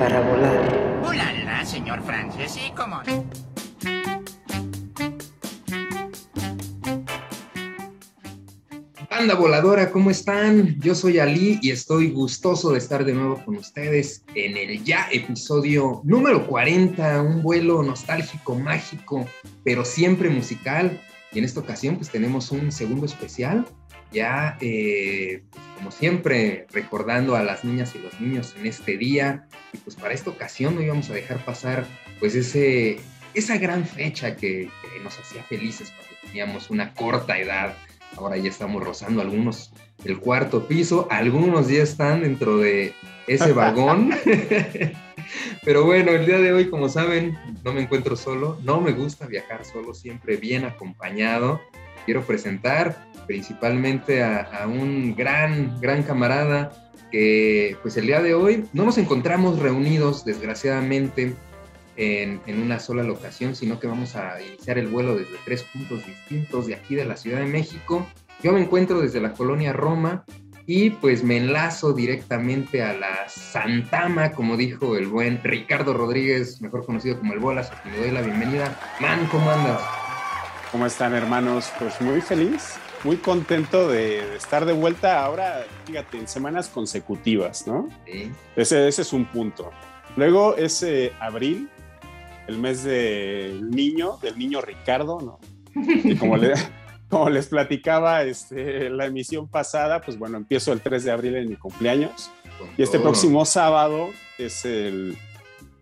para volar. Hola, señor Francis, ¿y cómo? Banda voladora, ¿cómo están? Yo soy Ali y estoy gustoso de estar de nuevo con ustedes en el ya episodio número 40, un vuelo nostálgico, mágico, pero siempre musical. Y en esta ocasión pues tenemos un segundo especial, ya eh, como siempre recordando a las niñas y los niños en este día. Y pues para esta ocasión no íbamos a dejar pasar pues ese, esa gran fecha que, que nos hacía felices cuando teníamos una corta edad Ahora ya estamos rozando algunos el cuarto piso, algunos ya están dentro de ese vagón. Pero bueno, el día de hoy, como saben, no me encuentro solo, no me gusta viajar solo, siempre bien acompañado. Quiero presentar principalmente a, un gran, gran camarada que pues el día de hoy no nos encontramos reunidos, desgraciadamente, en, en, una sola locación, sino que vamos a iniciar el vuelo desde tres puntos distintos de aquí de la Ciudad de México. Yo me encuentro desde la colonia Roma y pues me enlazo directamente a la Santama, como dijo el buen Ricardo Rodríguez, mejor conocido como el Bolas, a quien le doy la bienvenida. Man, ¿cómo andas? ¿Cómo están hermanos? Pues muy feliz, muy contento de, estar de vuelta ahora, fíjate, en semanas consecutivas, ¿no? Sí. Ese, ese es un punto. Luego es eh, abril, el mes del niño, del niño Ricardo, ¿no? Y como, le, como les platicaba este, la emisión pasada, pues bueno, empiezo el 3 de abril en mi cumpleaños. Y este próximo sábado es el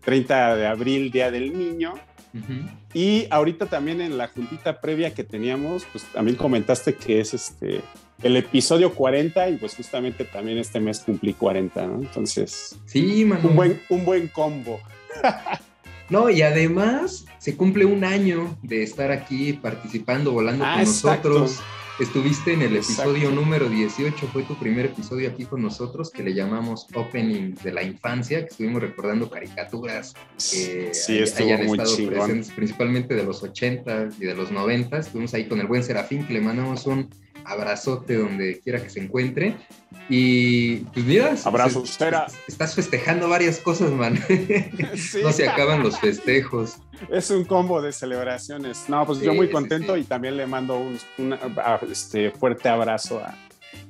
30 de abril, Día del Niño. Uh -huh. Y ahorita también en la juntita previa que teníamos, pues también comentaste que es este el episodio 40 y pues justamente también este mes cumplí 40, ¿no? Entonces, sí. Un buen, un buen combo. No, y además se cumple un año de estar aquí participando, volando ah, con exacto. nosotros. Estuviste en el episodio número 18, fue tu primer episodio aquí con nosotros, que le llamamos Opening de la Infancia, que estuvimos recordando caricaturas que Sí, hayan muy estado chingón. presentes, principalmente de los 80 y de los 90. Estuvimos ahí con el buen Serafín, que le mandamos un abrazote donde quiera que se encuentre. Y pues mira, Abrazos, se- estás festejando varias cosas, man. Sí. No se acaban los festejos. Es un combo de celebraciones. No, pues yo Sí, muy sí, contento sí. y también le mando un, un, a- este, fuerte abrazo a,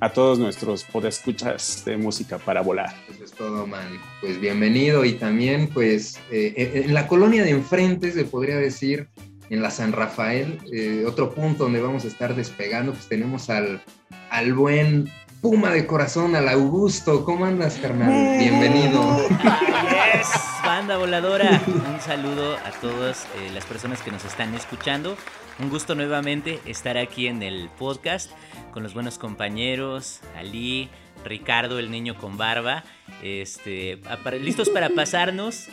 a todos nuestros podescuchas de música para volar. Eso es todo, man. Pues bienvenido y también, pues, eh, en en la colonia de enfrente, se podría decir, en la San Rafael, eh, otro punto donde vamos a estar despegando, pues tenemos al, al buen Puma de corazón, al Augusto. ¿Cómo andas, carnal? Bienvenido. Yes, banda voladora. Un saludo a todas eh, las personas que nos están escuchando. Un gusto nuevamente estar aquí en el podcast con los buenos compañeros, Ali, Ricardo, el niño con barba. Este, listos para pasarnos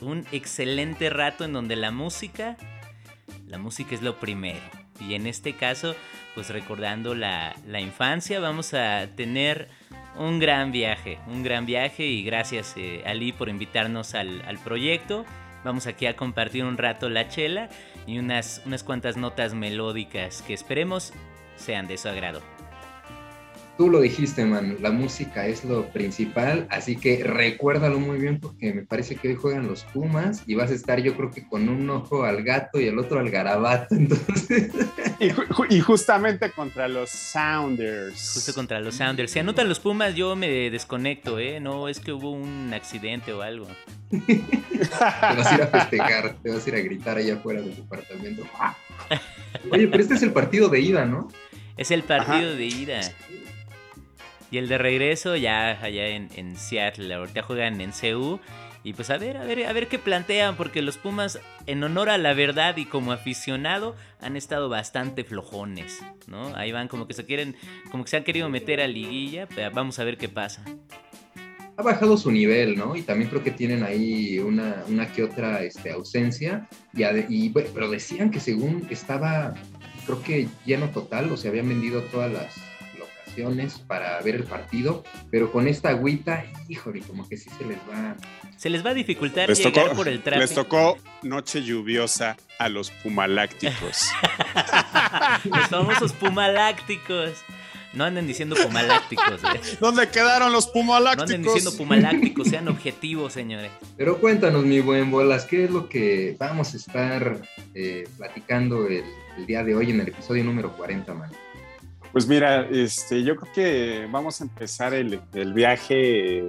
un excelente rato en donde la música, la música es lo primero. Y en este caso, pues recordando la, la infancia, vamos a tener un gran viaje, un gran viaje y gracias eh, Ali por invitarnos al, al proyecto. Vamos aquí a compartir un rato la chela y unas, unas cuantas notas melódicas que esperemos sean de su agrado. Tú lo dijiste, man, la música es lo principal, así que recuérdalo muy bien porque me parece que hoy juegan los Pumas y vas a estar yo creo que con un ojo al gato y el otro al garabato, entonces... Y, ju- y justamente contra los Sounders. Justo contra los Sounders. Si anotan los Pumas, yo me desconecto, ¿eh? No es que hubo un accidente o algo. Te vas a ir a festejar, te vas a ir a gritar allá afuera del departamento. Oye, pero este es el partido de ida, ¿no? Es el partido Ajá. de ida. Y el de regreso ya allá en, en Seattle. Ahorita juegan en CU. Y pues a ver, a ver, a ver qué plantean. Porque los Pumas, en honor a la verdad y como aficionado, han estado bastante flojones. ¿No? Ahí van como que se quieren, como que se han querido meter a liguilla. Pero vamos a ver qué pasa. Ha bajado su nivel, ¿no? Y también creo que tienen ahí una, una que otra este, ausencia. Y, pero decían que según estaba, creo que lleno total, o sea, habían vendido todas las para ver el partido, pero con esta agüita, híjole, como que sí se les va. Se les va a dificultar Les llegar tocó, por el tráfico. les tocó noche lluviosa a los pumalácticos. Los famosos pumalácticos. No anden diciendo pumalácticos. ¿eh? ¿Dónde quedaron los pumalácticos? No anden diciendo pumalácticos, sean objetivos, señores. Pero cuéntanos, mi buen Bolas, ¿qué es lo que vamos a estar eh, platicando el, día de hoy en el episodio número 40, man? Pues mira, este, yo creo que vamos a empezar el, viaje,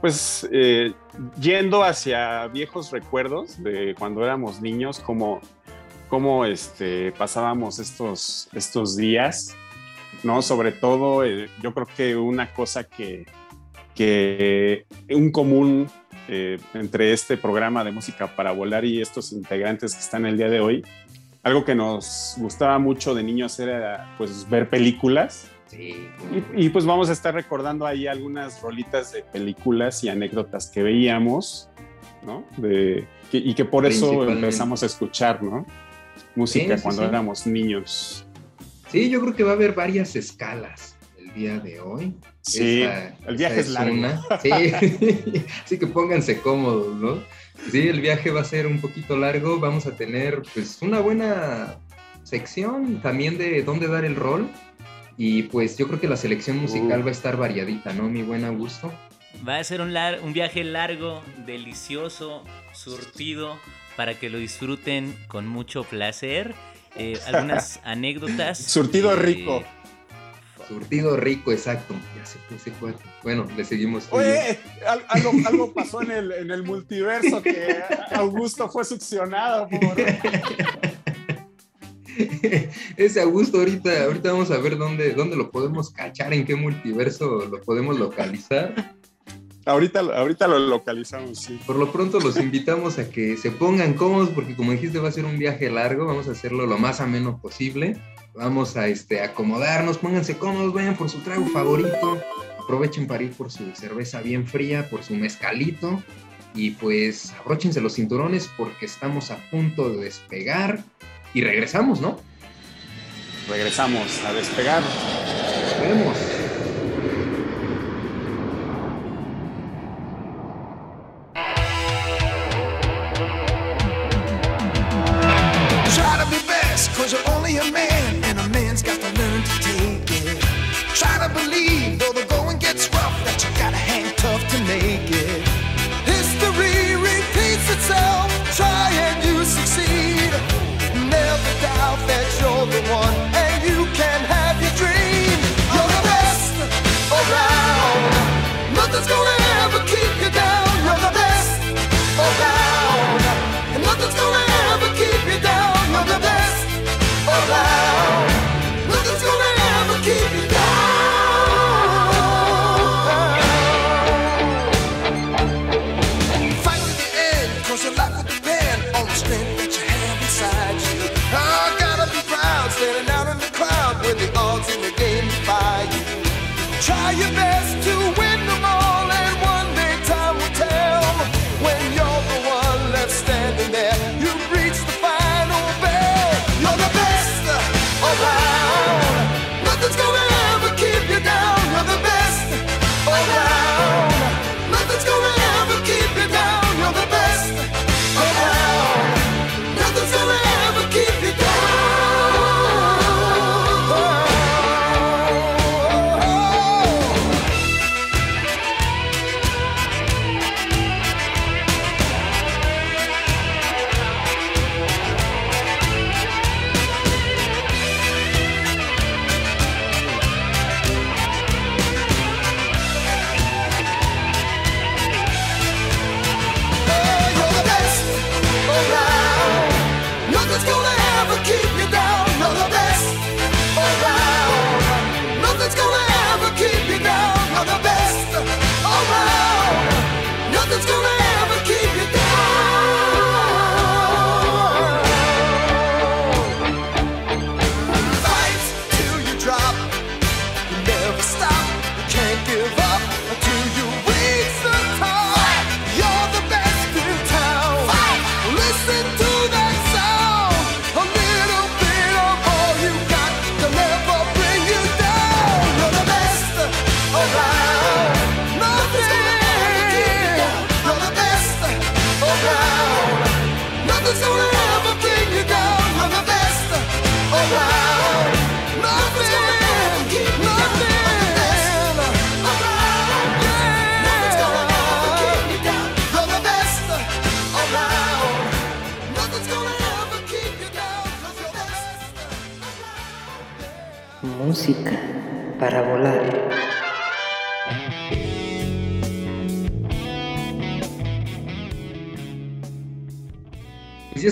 pues eh, yendo hacia viejos recuerdos de cuando éramos niños, cómo este, pasábamos estos, estos días, ¿no? Sobre todo, eh, yo creo que una cosa que, que un común eh, entre este programa de música para volar y estos integrantes que están el día de hoy, algo que nos gustaba mucho de niños era pues ver películas. Sí. Y, pues vamos a estar recordando ahí algunas rolitas de películas y anécdotas que veíamos, ¿no? De, y que por eso empezamos a escuchar, ¿no? música cuando éramos niños. Sí, yo creo que va a haber varias escalas el día de hoy. Sí, el viaje es, largo. Sí, así que pónganse cómodos, ¿no? Sí, el viaje va a ser un poquito largo, vamos a tener pues una buena sección también de dónde dar el rol y pues yo creo que la selección musical uh. va a estar variadita, ¿no? Mi buen Augusto. Va a ser un, un viaje largo, delicioso, surtido, para que lo disfruten con mucho placer. Eh, algunas anécdotas. Surtido rico. Surtido rico, exacto. Ya se puse cuatro. Bueno, le seguimos. Oye, algo, algo, pasó en el, en el multiverso que Augusto fue succionado por. Ese Augusto ahorita, ahorita vamos a ver dónde, dónde lo podemos cachar, en qué multiverso lo podemos localizar. Ahorita, ahorita lo localizamos, sí. Por lo pronto los invitamos a que se pongan cómodos porque como dijiste va a ser un viaje largo, vamos a hacerlo lo más ameno posible. Vamos a este, acomodarnos, pónganse cómodos, vayan por su trago favorito, aprovechen para ir por su cerveza bien fría, por su mezcalito y pues abróchense los cinturones porque estamos a punto de despegar y regresamos, ¿no? Regresamos a despegar. Nos vemos.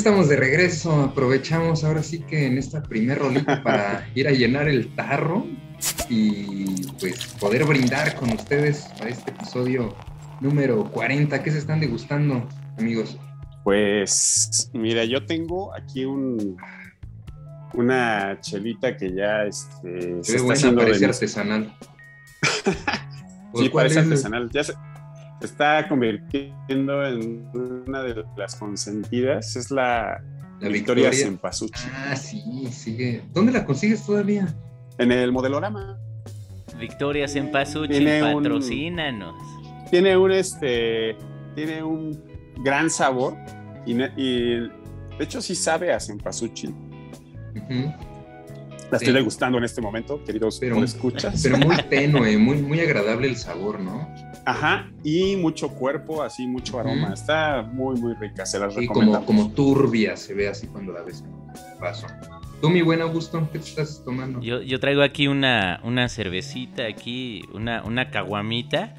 Estamos de regreso, aprovechamos ahora sí que en esta primer rolita para ir a llenar el tarro y pues poder brindar con ustedes a este episodio número 40. ¿Qué se están degustando, amigos? Pues mira, yo tengo aquí un una chelita que ya este, se, está haciendo parece artesanal. sí, parece artesanal. Ya se, está convirtiendo en una de las consentidas. Es la, la Victoria, Victoria Ah, sí, sigue. ¿Dónde la consigues todavía? En el modelorama. Victoria Sempasuchi, patrocínanos. tiene un este. Tiene un gran sabor. Y, de hecho sí sabe a Sempasuchi. La estoy degustando en este momento, queridos pero, escuchas. Pero muy tenue, muy, muy agradable el sabor, ¿no? Ajá, y mucho cuerpo, así mucho aroma. Está muy, muy rica, se las y como, como turbia se ve así cuando la ves en vaso. Tú, mi buen Augusto, ¿qué te estás tomando? Yo, yo traigo aquí una, una cervecita, aquí una, una caguamita,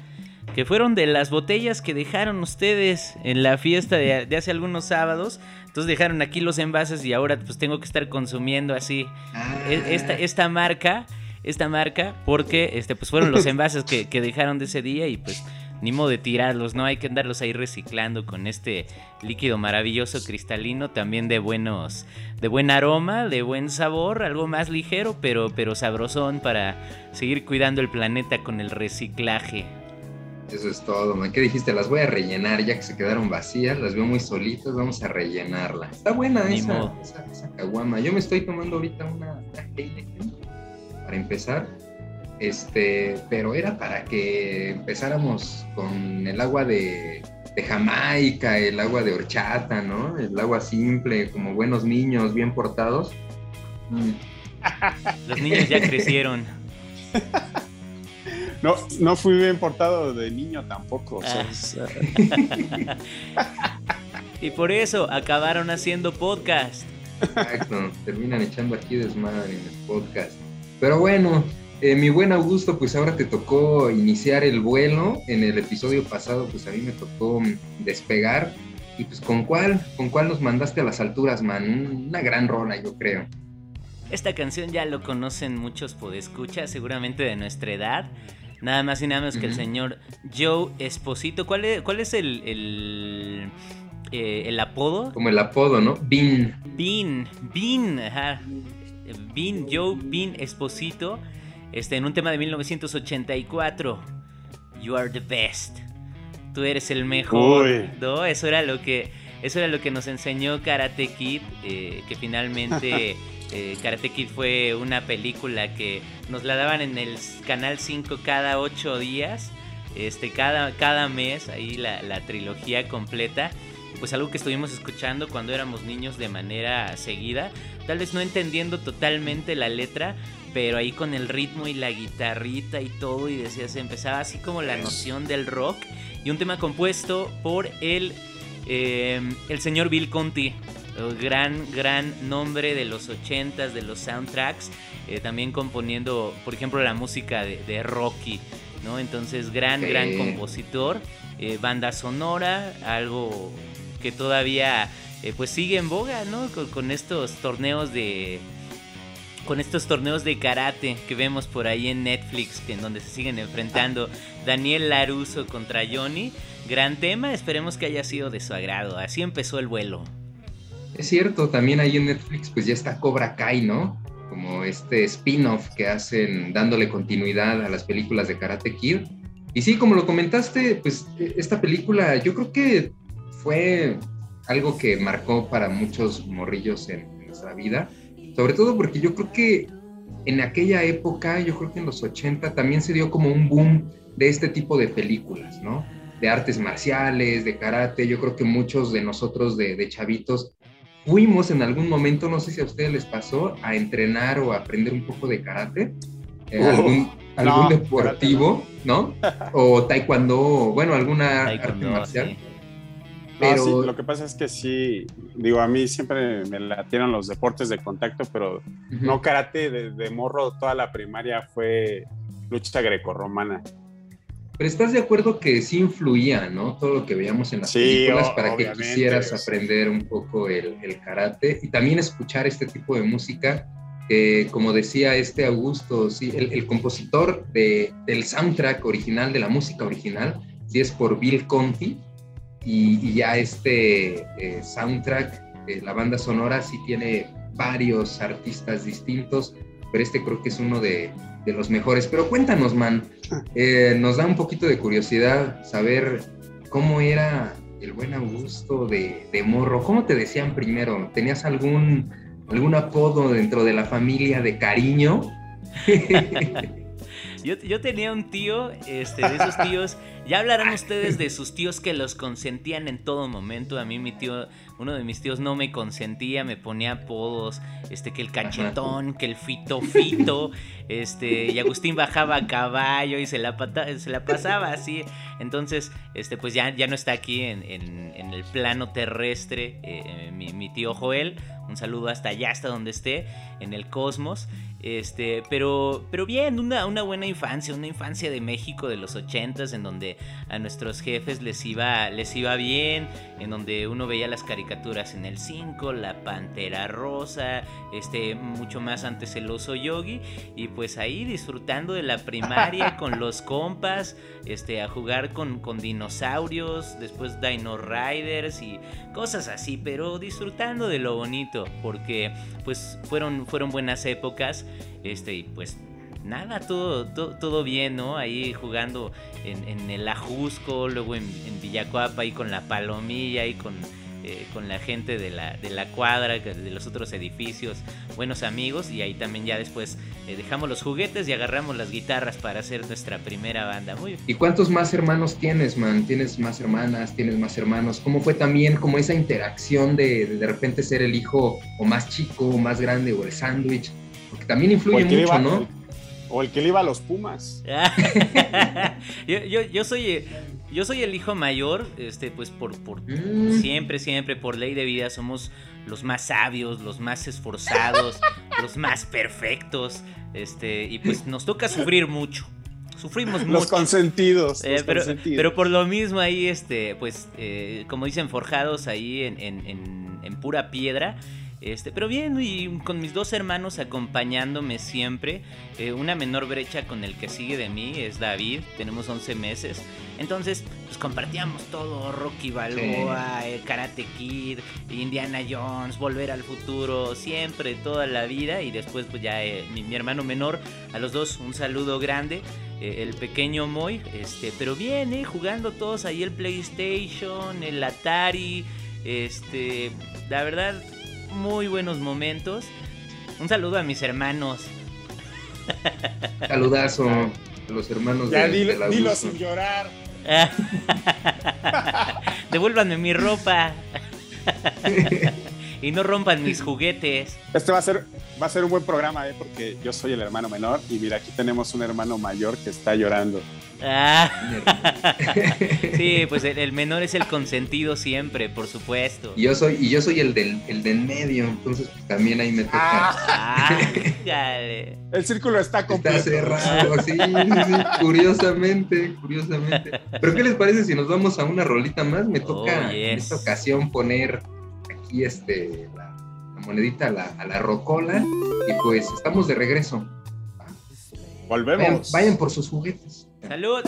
que fueron de las botellas que dejaron ustedes en la fiesta de, de hace algunos sábados. Entonces dejaron aquí los envases y ahora pues tengo que estar consumiendo así e, ah. esta, esta marca, esta marca, porque este, pues fueron los envases que, que dejaron de ese día y pues ni modo de tirarlos, ¿no? Hay que andarlos ahí reciclando con este líquido maravilloso cristalino, también de buenos, de buen aroma, de buen sabor, algo más ligero, pero, pero sabrosón para seguir cuidando el planeta con el reciclaje. Eso es todo, man. ¿Qué dijiste? Las voy a rellenar, ya que se quedaron vacías, las veo muy solitas, vamos a rellenarla. Está buena esa, esa, caguama. Yo me estoy tomando ahorita una, Heineken para empezar. Este, pero era para que empezáramos con el agua de, de Jamaica, el agua de horchata, ¿no? El agua simple, como buenos niños bien portados. Los niños ya crecieron. No, no fui bien portado de niño tampoco. Ah. y por eso acabaron haciendo podcast. Exacto, terminan echando aquí desmadre en el podcast. Pero bueno, eh, mi buen Augusto, pues ahora te tocó iniciar el vuelo. En el episodio pasado, pues a mí me tocó despegar. Y pues con cuál, con cuál nos mandaste a las alturas, man. Una gran rola, yo creo. Esta canción ya lo conocen muchos podescuchas, seguramente de nuestra edad. Nada más y nada menos que el señor Joe Esposito. ¿Cuál es, cuál es el, el, eh, el, apodo? Como el apodo, ¿no? Bean. Bean, Bean, ajá. Bean, Joe Bean Esposito. Este, en un tema de 1984. You are the best. Tú eres el mejor. ¿No? Eso era lo que. Eso era lo que nos enseñó Karate Kid. Eh, que finalmente. Eh, Karate Kid fue una película que nos la daban en el canal 5 cada 8 días, este, cada, cada mes, ahí la, la trilogía completa. Pues algo que estuvimos escuchando cuando éramos niños de manera seguida, tal vez no entendiendo totalmente la letra, pero ahí con el ritmo y la guitarrita y todo, y decía, se empezaba así como la noción del rock, y un tema compuesto por el, eh, el señor Bill Conti, gran, gran nombre de los 80s, de los soundtracks, eh, también componiendo, por ejemplo, la música de, Rocky, ¿no? Entonces, gran, gran compositor, eh, banda sonora, algo que todavía eh, pues sigue en boga, ¿no? Con, estos torneos de con estos torneos de karate que vemos por ahí en Netflix, en donde se siguen enfrentando Daniel Laruso contra Johnny. Gran tema, esperemos que haya sido de su agrado. Así empezó el vuelo. Es cierto, también ahí en Netflix pues ya está Cobra Kai, ¿no? Como este spin-off que hacen dándole continuidad a las películas de Karate Kid. Y sí, como lo comentaste, pues e, esta película yo creo que fue algo que marcó para muchos morrillos en, nuestra vida, sobre todo porque yo creo que en aquella época, yo creo que en los 80 también se dio como un boom de este tipo de películas, ¿no? De artes marciales, de karate, yo creo que muchos de nosotros de, de chavitos fuimos en algún momento, no sé si a ustedes les pasó, a entrenar o a aprender un poco de karate, eh, algún, algún deportivo, no. O taekwondo, bueno, alguna arte marcial. Pero... lo que pasa es que sí, digo, a mí siempre me latieron los deportes de contacto, pero no karate de, morro, toda la primaria fue lucha grecorromana. Pero estás de acuerdo que sí influía, ¿no? Todo lo que veíamos en las películas para que quisieras aprender un poco el, karate y también escuchar este tipo de música. como decía este Augusto, sí, el, compositor de, del soundtrack original, de la música original, sí es por Bill Conti, y, ya este eh, soundtrack, la banda sonora, sí tiene varios artistas distintos, pero este creo que es uno de, de los mejores. Pero cuéntanos, man, eh, nos da un poquito de curiosidad saber cómo era el buen Augusto de, de, Morro. ¿Cómo te decían primero? ¿Tenías algún, algún apodo dentro de la familia de cariño? Yo, yo, tenía un tío, este, de esos tíos, ya hablarán ustedes de sus tíos que los consentían en todo momento. A mí mi tío uno de mis tíos no me consentía, me ponía apodos, este, que el cachetón, que el fito fito, este, y Agustín bajaba a caballo y se la, se la pasaba así. Entonces, este, pues ya, ya no está aquí en, el plano terrestre eh, mi, mi tío Joel, un saludo hasta allá, hasta donde esté, en el cosmos. Este, pero, pero bien, una, una buena infancia, una infancia de México de los ochentas, en donde a nuestros jefes les iba, les iba bien, en donde uno veía las caricaturas en el 5, la Pantera Rosa, este, mucho más antes el oso yogi, y pues ahí disfrutando de la primaria con los compas, este, a jugar con, con dinosaurios, después Dino Riders y cosas así, pero disfrutando de lo bonito, porque pues fueron, fueron buenas épocas, este, y pues nada, todo, todo, bien, ¿no? Ahí jugando en, el Ajusco, luego en, en Villacuapa, ahí con la Palomilla, y con eh, con la gente de la, de la cuadra, de los otros edificios, buenos amigos y ahí también ya después eh, dejamos los juguetes y agarramos las guitarras para hacer nuestra primera banda. Muy ¿Y cuántos más hermanos tienes, man? ¿Tienes más hermanas? ¿Tienes más hermanos? ¿Cómo fue también como esa interacción de de, repente ser el hijo o más chico o más grande o el sándwich? Porque también influye mucho, ¿no? O el que le iba a los Pumas. yo, yo, yo, soy yo soy el hijo mayor, este, pues por, por mm. siempre, siempre, por ley de vida, somos los más sabios, los más esforzados, los más perfectos, este, y pues nos toca sufrir mucho. Sufrimos mucho. Los consentidos. Eh, pero, pero, por lo mismo ahí, este, pues, eh, como dicen, forjados ahí en, en, en pura piedra. Este, pero bien, y con mis dos hermanos acompañándome siempre. Eh, una menor brecha con el que sigue de mí es David, tenemos 11 meses. Entonces, pues compartíamos todo, Rocky Balboa, el Karate Kid, Indiana Jones, Volver al Futuro, siempre, toda la vida. Y después, pues ya eh, mi, hermano menor, a los dos un saludo grande. Eh, el pequeño Moy, este, pero bien, jugando todos ahí el PlayStation, el Atari, este, la verdad, muy buenos momentos. Un saludo a mis hermanos. Saludazo a los hermanos ya, de, dilo, sin llorar. Devuélvanme mi ropa. y no rompan mis juguetes. Este va a ser va a ser un buen programa, ¿eh? porque yo soy el hermano menor y mira, aquí tenemos un hermano mayor que está llorando. Ah. sí, pues el, menor es el consentido siempre, por supuesto. Y yo soy, y yo soy el del, el del medio, entonces pues, también ahí me toca. Ah, el círculo está completo. Está cerrado, sí, curiosamente, curiosamente. Pero ¿qué les parece si nos vamos a una rolita más? Me toca oh, en esta ocasión poner aquí este la, monedita a la, a la rocola y pues estamos de regreso. Volvemos. vayan por sus juguetes. Salud.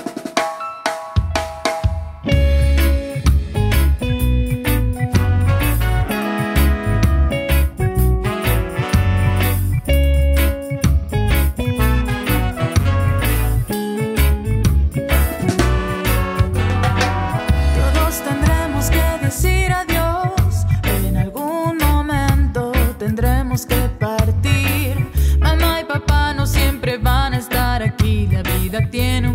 tengamos que partir. Mamá y papá no siempre van a estar aquí, la vida tiene un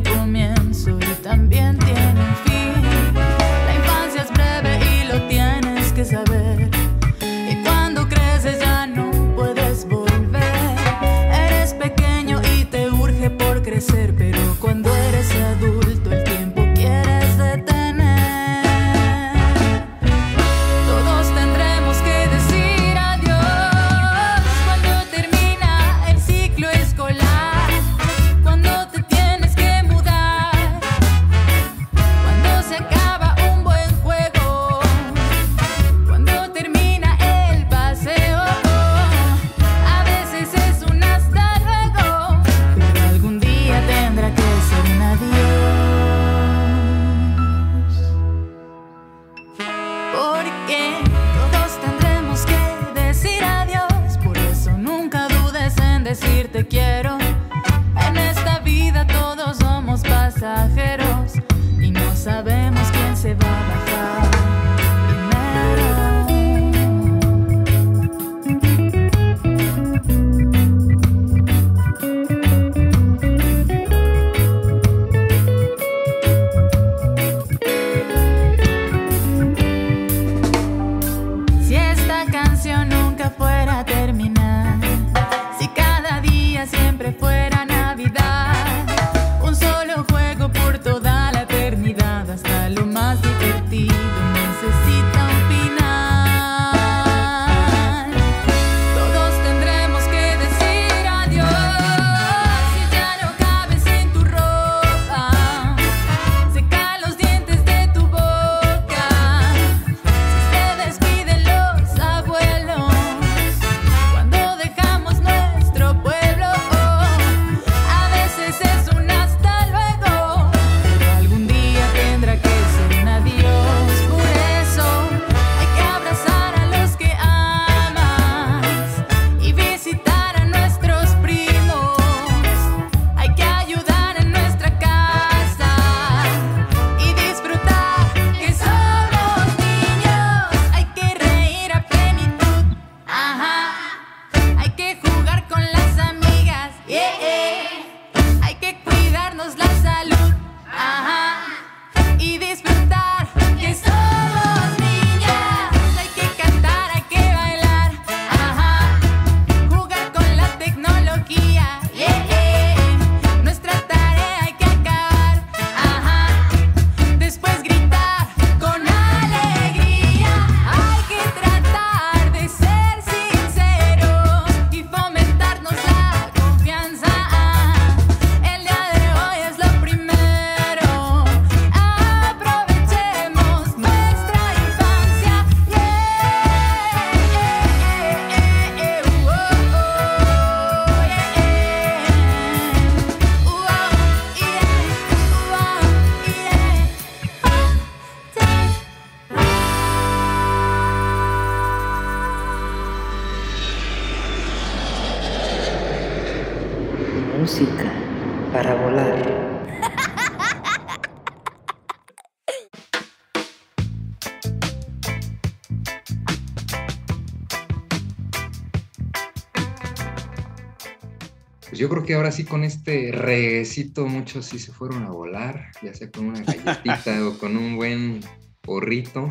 que ahora sí con este reguecito muchos sí se fueron a volar, ya sea con una galletita o con un buen porrito.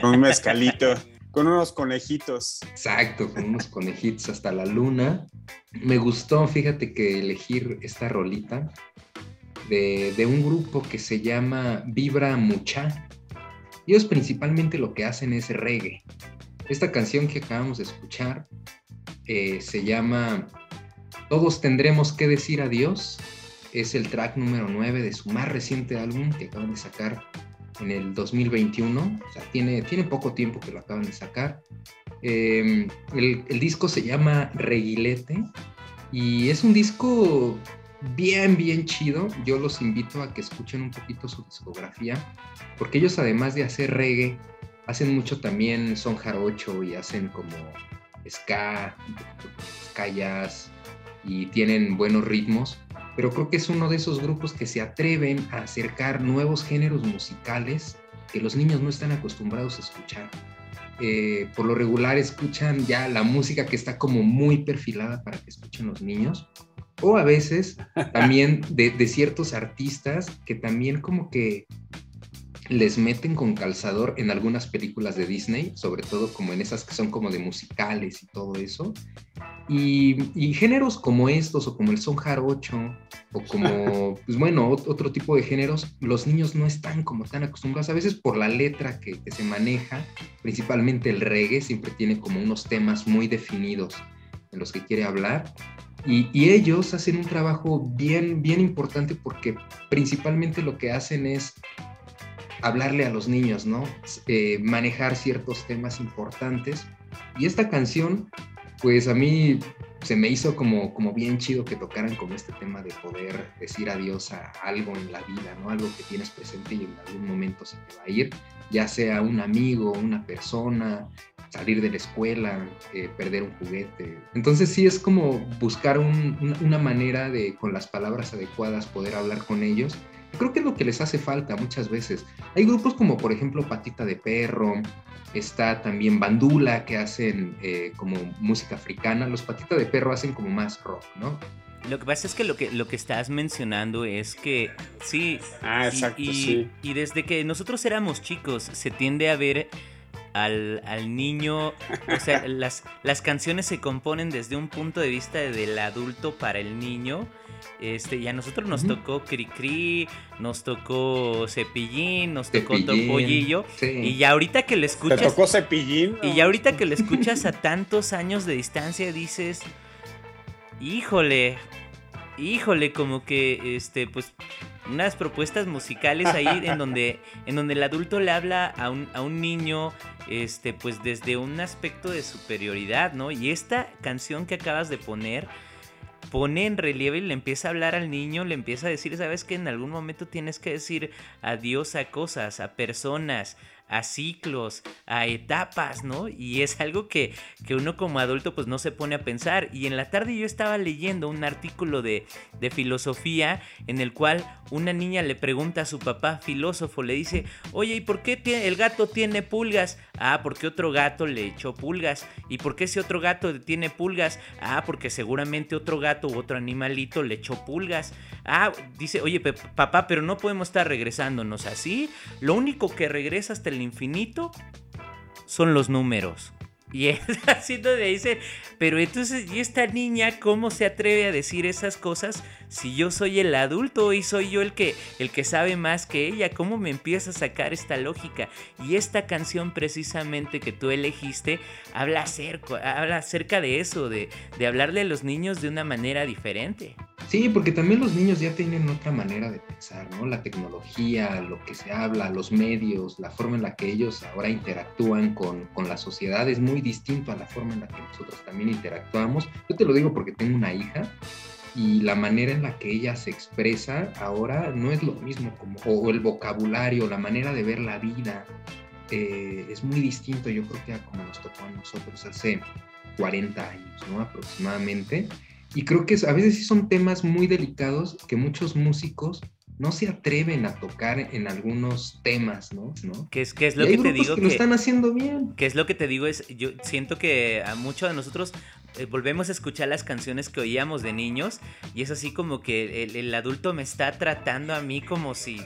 Con un mezcalito, con unos conejitos. Exacto, con unos conejitos hasta la luna. Me gustó, fíjate que elegir esta rolita de, de un grupo que se llama Vibra Mucha. Ellos principalmente lo que hacen es reggae. Esta canción que acabamos de escuchar eh, se llama todos tendremos que decir adiós. Es el track número 9 de su más reciente álbum que acaban de sacar en el 2021. O sea, tiene, tiene poco tiempo que lo acaban de sacar. Em, el, el, disco se llama Reguilete y es un disco bien, bien chido. Yo los invito a que escuchen un poquito su discografía, porque ellos además de hacer reggae, hacen mucho también son jarocho y hacen como ska, jazz, y tienen buenos ritmos, pero creo que es uno de esos grupos que se atreven a acercar nuevos géneros musicales que los niños no están acostumbrados a escuchar. Eh, por lo regular escuchan ya la música que está como muy perfilada para que escuchen los niños, o a veces también de, de ciertos artistas que también como que les meten con calzador en algunas películas de Disney, sobre todo como en esas que son como de musicales y todo eso. Y, géneros como estos, o como el son jarocho, o como, pues bueno, otro tipo de géneros, los niños no están como tan acostumbrados, a veces por la letra que, se maneja, principalmente el reggae, siempre tiene como unos temas muy definidos en los que quiere hablar. Y, y, ellos hacen un trabajo bien, bien importante porque principalmente lo que hacen es hablarle a los niños, ¿no? Eh, manejar ciertos temas importantes. Y esta canción, pues a mí se me hizo como, como bien chido que tocaran como este tema de poder decir adiós a algo en la vida, ¿no? Algo que tienes presente y en algún momento se te va a ir, ya sea un amigo, una persona, salir de la escuela, eh, perder un juguete. Entonces sí es como buscar una manera de, con las palabras adecuadas, poder hablar con ellos. Creo que es lo que les hace falta muchas veces. Hay grupos como por ejemplo Patita de Perro, está también Bandula que hacen eh, como música africana. Los Patita de Perro hacen como más rock, ¿no? Lo que pasa es que lo que, lo que estás mencionando es que sí. Ah, exacto, y, sí. Y desde que nosotros éramos chicos, se tiende a ver al, niño, o sea, las, las canciones se componen desde un punto de vista del adulto para el niño. Este, y a nosotros nos tocó Cricri, nos tocó Cepillín, nos tocó Topollillo. Y ya ahorita que le escuchas. ¿Te tocó Cepillín? Y ya ahorita que le escuchas a tantos años de distancia, dices. Híjole. Híjole, como que este, pues unas propuestas musicales ahí en donde, en donde el adulto le habla a un, a un niño, este, pues desde un aspecto de superioridad, ¿no? Y esta canción que acabas de poner pone en relieve y le empieza a hablar al niño, le empieza a decir, sabes que en algún momento tienes que decir adiós a cosas, a personas, a ciclos, a etapas, ¿no? Y es algo que, que, uno como adulto pues no se pone a pensar. Y en la tarde yo estaba leyendo un artículo de, de filosofía en el cual una niña le pregunta a su papá filósofo, le dice, oye, ¿y por qué el gato tiene pulgas? Ah, porque otro gato le echó pulgas. ¿Y por qué ese otro gato tiene pulgas? Ah, porque seguramente otro gato u otro animalito le echó pulgas. Ah, dice, oye, papá, pero no podemos estar regresándonos así. Lo único que regresa hasta el infinito son los números. Y es así donde dice, pero entonces, ¿y esta niña cómo se atreve a decir esas cosas si yo soy el adulto y soy yo el que, el que sabe más que ella? ¿Cómo me empieza a sacar esta lógica? Y esta canción precisamente que tú elegiste habla acerca, habla acerca de eso, de, de hablarle a los niños de una manera diferente. Sí, porque también los niños ya tienen otra manera de pensar, ¿no? La tecnología, lo que se habla, los medios, la forma en la que ellos ahora interactúan con, con la sociedad es muy distinto a la forma en la que nosotros también interactuamos. Yo te lo digo porque tengo una hija y la manera en la que ella se expresa ahora no es lo mismo, como, o el vocabulario, la manera de ver la vida, eh, es muy distinto, yo creo que a como nos tocó a nosotros hace 40 años, ¿no? Aproximadamente. Y creo que a veces sí son temas muy delicados que muchos músicos no se atreven a tocar en algunos temas, ¿no? ¿No? ¿Qué es, qué es lo que te digo? Que, lo están haciendo bien. ¿Qué es lo que te digo? Es, yo siento que a muchos de nosotros eh, volvemos a escuchar las canciones que oíamos de niños y es así como que el, adulto me está tratando a mí como si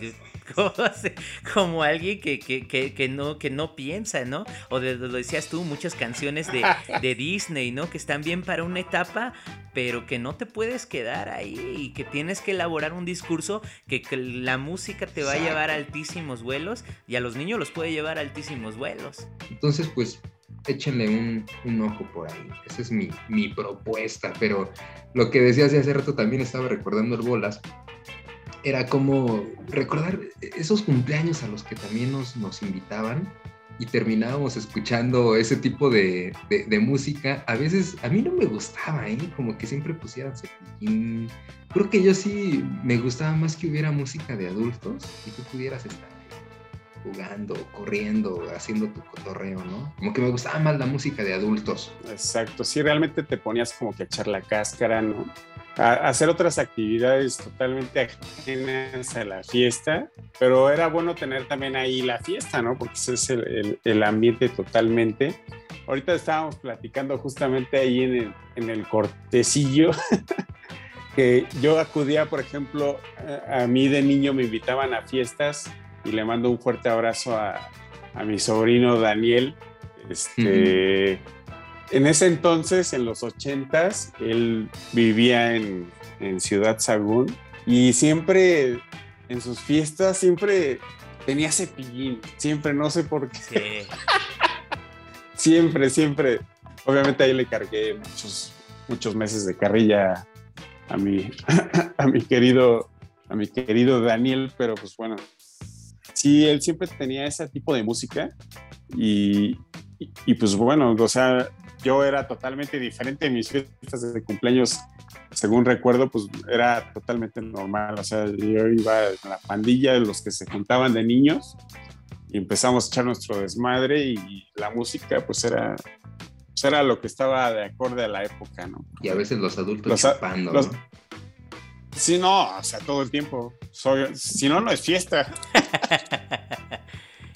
como, alguien que, que, no, que no piensa, ¿no? O de, lo decías tú, muchas canciones de, de, Disney, ¿no? Que están bien para una etapa, pero que no te puedes quedar ahí y que tienes que elaborar un discurso que, la música te va a llevar a altísimos vuelos y a los niños los puede llevar a altísimos vuelos. Entonces, pues échenle un, un, ojo por ahí. Esa es mi, mi, propuesta. Pero lo que decías hace rato también estaba recordando el bolas. Era como recordar esos cumpleaños a los que también nos, nos invitaban y terminábamos escuchando ese tipo de, de, música. A veces a mí no me gustaba, ¿eh? como que siempre pusieran cepillín. Creo que yo sí me gustaba más que hubiera música de adultos y tú pudieras estar jugando, corriendo, haciendo tu cotorreo, ¿no? Como que me gustaba más la música de adultos. Exacto, sí, realmente te ponías como que a echar la cáscara, ¿no? A hacer otras actividades totalmente ajenas a la fiesta, pero era bueno tener también ahí la fiesta, ¿no? Porque ese es el, el, ambiente totalmente. Ahorita estábamos platicando justamente ahí en el, en el cortecillo. que yo acudía, por ejemplo, a mí de niño me invitaban a fiestas y le mando un fuerte abrazo a, mi sobrino Daniel. Este, En ese entonces, en los ochentas, él vivía en, Ciudad Sagún y siempre en sus fiestas, siempre tenía cepillín, siempre, no sé por qué. siempre, siempre. Obviamente ahí le cargué muchos, muchos meses de carrilla a mi, a mi querido, a mi querido Daniel, pero pues bueno, sí, él siempre tenía ese tipo de música y, y, pues bueno, o sea, yo era totalmente diferente en mis fiestas de cumpleaños. Según recuerdo, pues era totalmente normal. O sea, yo iba en la pandilla de los que se juntaban de niños y empezamos a echar nuestro desmadre y la música pues era pues, era lo que estaba de acorde a la época, ¿no? Y a veces los adultos chupando, ¿no? Sí, no, o sea, todo el tiempo. si no, no es fiesta.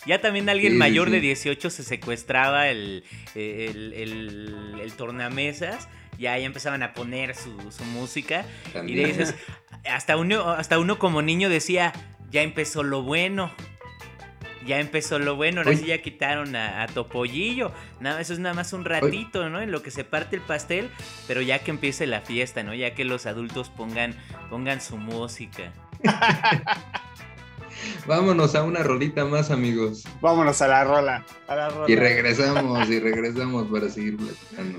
ya también alguien mayor de 18 se secuestraba el, el, tornamesas. Ya, ya empezaban a poner su, música. Y dices, hasta uno, hasta uno como niño decía, ya empezó lo bueno ya empezó lo bueno, ahora sí ya quitaron a, Topollillo. Nada, eso es nada más un ratito, ¿no? En lo que se parte el pastel, pero ya que empiece la fiesta, ¿no? Ya que los adultos pongan, pongan su música. Vámonos a una rolita más, amigos. Vámonos a la rola, a la rola. Y regresamos, y regresamos para seguir platicando.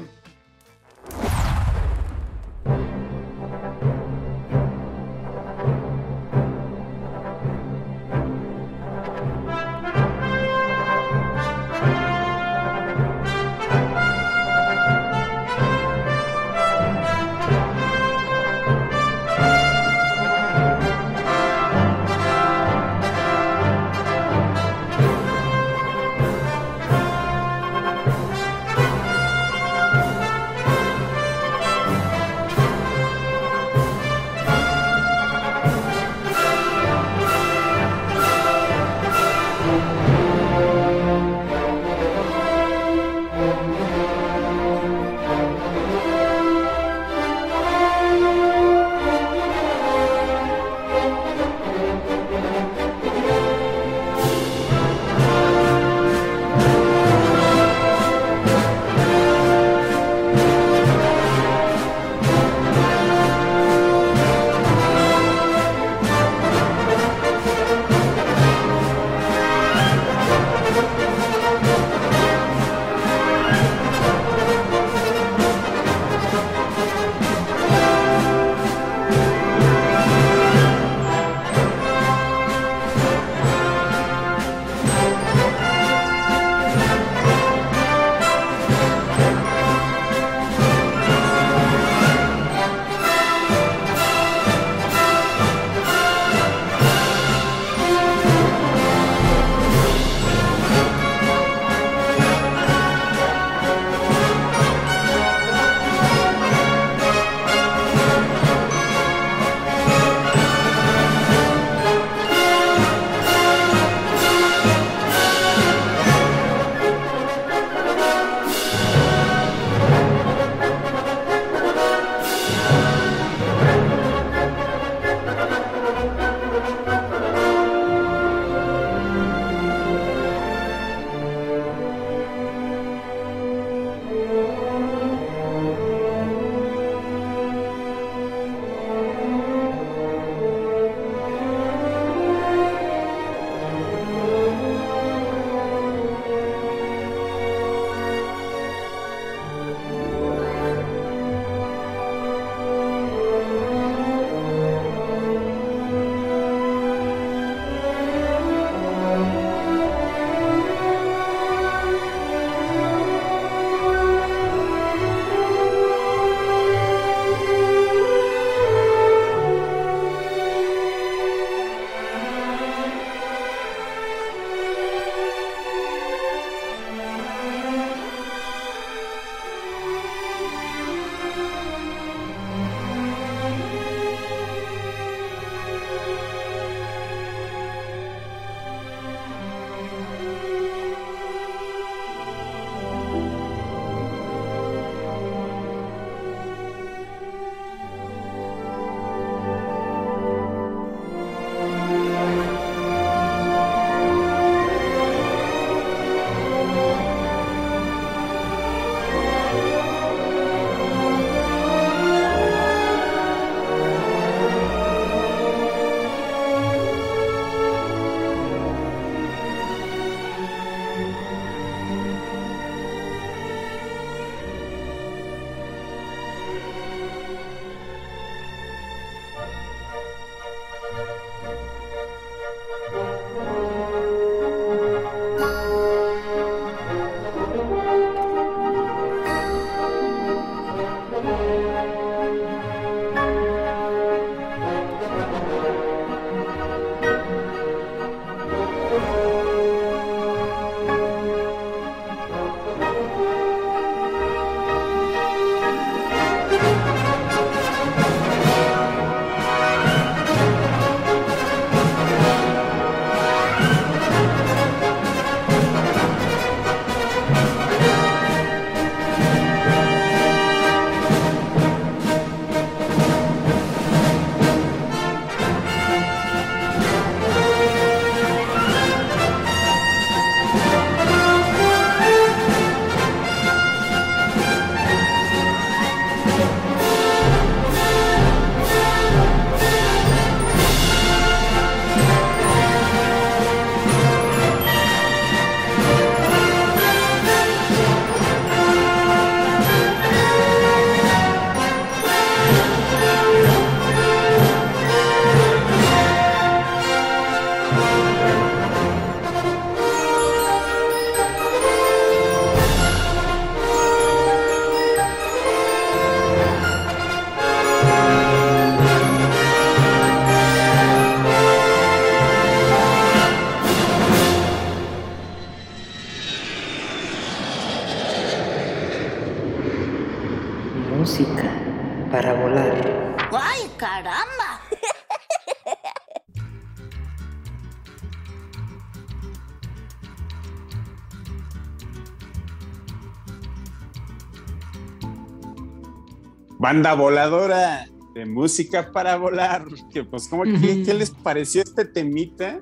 Banda voladora de música para volar. Que, pues, ¿cómo, ¿qué, les pareció este temita?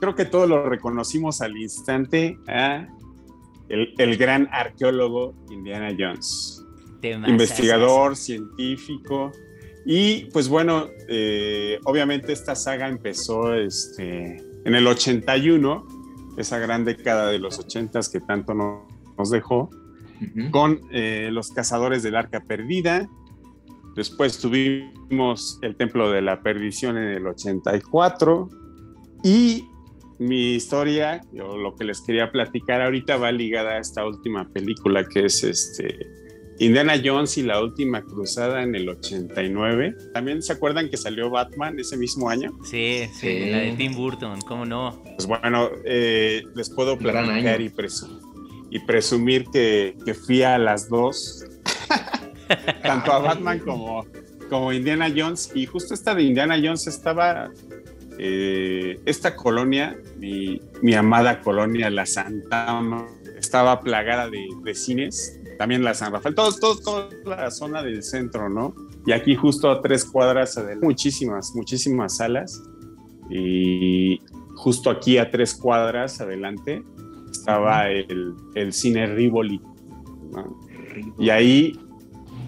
Creo que todos lo reconocimos al instante a el, gran arqueólogo Indiana Jones. investigador, científico. Y pues bueno, eh, obviamente esta saga empezó este, en el 81, esa gran década de los 80 que tanto nos dejó, con eh, los cazadores del arca perdida, Después tuvimos el Templo de la Perdición en el 84 y mi historia, o lo que les quería platicar ahorita va ligada a esta última película que es este Indiana Jones y la última cruzada en el 89. ¿También se acuerdan que salió Batman ese mismo año? Sí, sí, la de Tim Burton, ¿cómo no? Pues bueno, eh, les puedo platicar y, y, presumir que, que fui a las dos tanto a Batman como, como Indiana Jones. Y justo esta de Indiana Jones estaba eh, esta colonia, mi, amada colonia, la Santa, estaba plagada de, cines, también la San Rafael, todo, toda la zona del centro, ¿no? Y aquí justo a tres cuadras, muchísimas, muchísimas salas. Y justo aquí a tres cuadras adelante estaba el, el cine Rivoli. Y ahí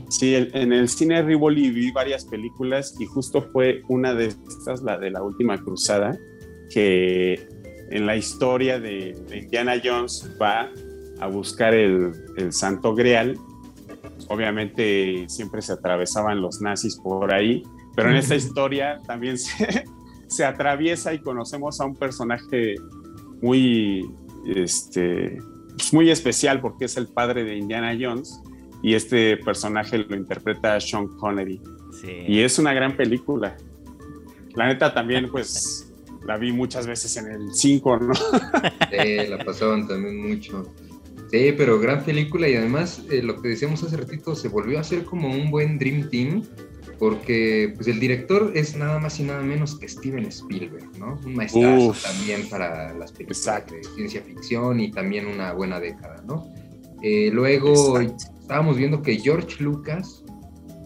Sí, en el cine Rivoli vi varias películas y justo fue una de estas, la de la última cruzada, que en la historia de, Indiana Jones va a buscar el, Santo Grial. Obviamente siempre se atravesaban los nazis por ahí, pero en esta historia también se, se atraviesa y conocemos a un personaje muy, este, pues muy especial porque es el padre de Indiana Jones y este personaje lo interpreta Sean Connery. Y es una gran película. La neta también, pues, la vi muchas veces en el 5, ¿no? Sí, la pasaban también mucho. Sí, pero gran película y además, eh, lo que decíamos hace ratito, se volvió a hacer como un buen Dream Team, porque pues el director es nada más y nada menos que Steven Spielberg, ¿no? Un maestrazo también para las películas de ciencia ficción y también una buena década, ¿no? Eh, luego estábamos viendo que George Lucas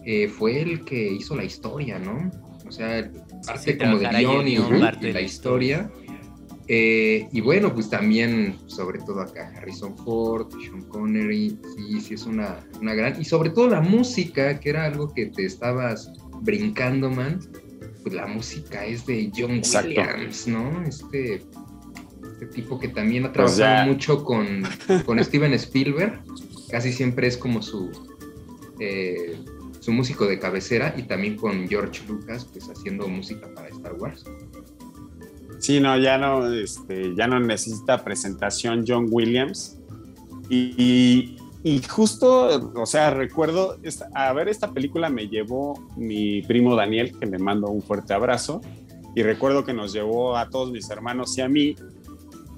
eh, fue el que hizo la historia, ¿no? O sea, parte como de guion y, de la historia. Eh, y bueno, pues también, sobre todo acá, Harrison Ford, Sean Connery, sí, sí es una, una gran... Y sobre todo la música, que era algo que te estabas brincando, man. Pues la música es de John Williams, ¿no? Este, este tipo que también ha pues trabajado mucho con, con Steven Spielberg casi siempre es como su, eh, su músico de cabecera y también con George Lucas, pues haciendo música para Star Wars. Sí, no, ya no, este, ya no necesita presentación John Williams. Y, justo, o sea, recuerdo, a ver esta película me llevó mi primo Daniel, que le mando un fuerte abrazo, y recuerdo que nos llevó a todos mis hermanos y a mí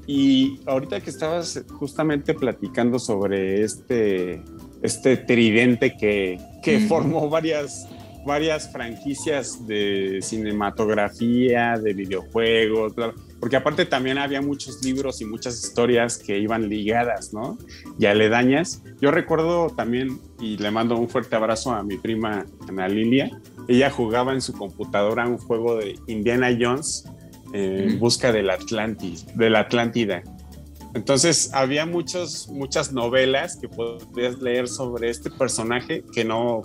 y ahorita que estabas justamente platicando sobre este, este tridente que, que formó varias, varias franquicias de cinematografía, de videojuegos, porque aparte también había muchos libros y muchas historias que iban ligadas, ¿no? Y aledañas. Yo recuerdo también, y le mando un fuerte abrazo a mi prima Ana Lilia, ella jugaba en su computadora un juego de Indiana Jones en busca del Atlantis, de la Atlántida. Entonces había muchos, muchas novelas que podías leer sobre este personaje que no,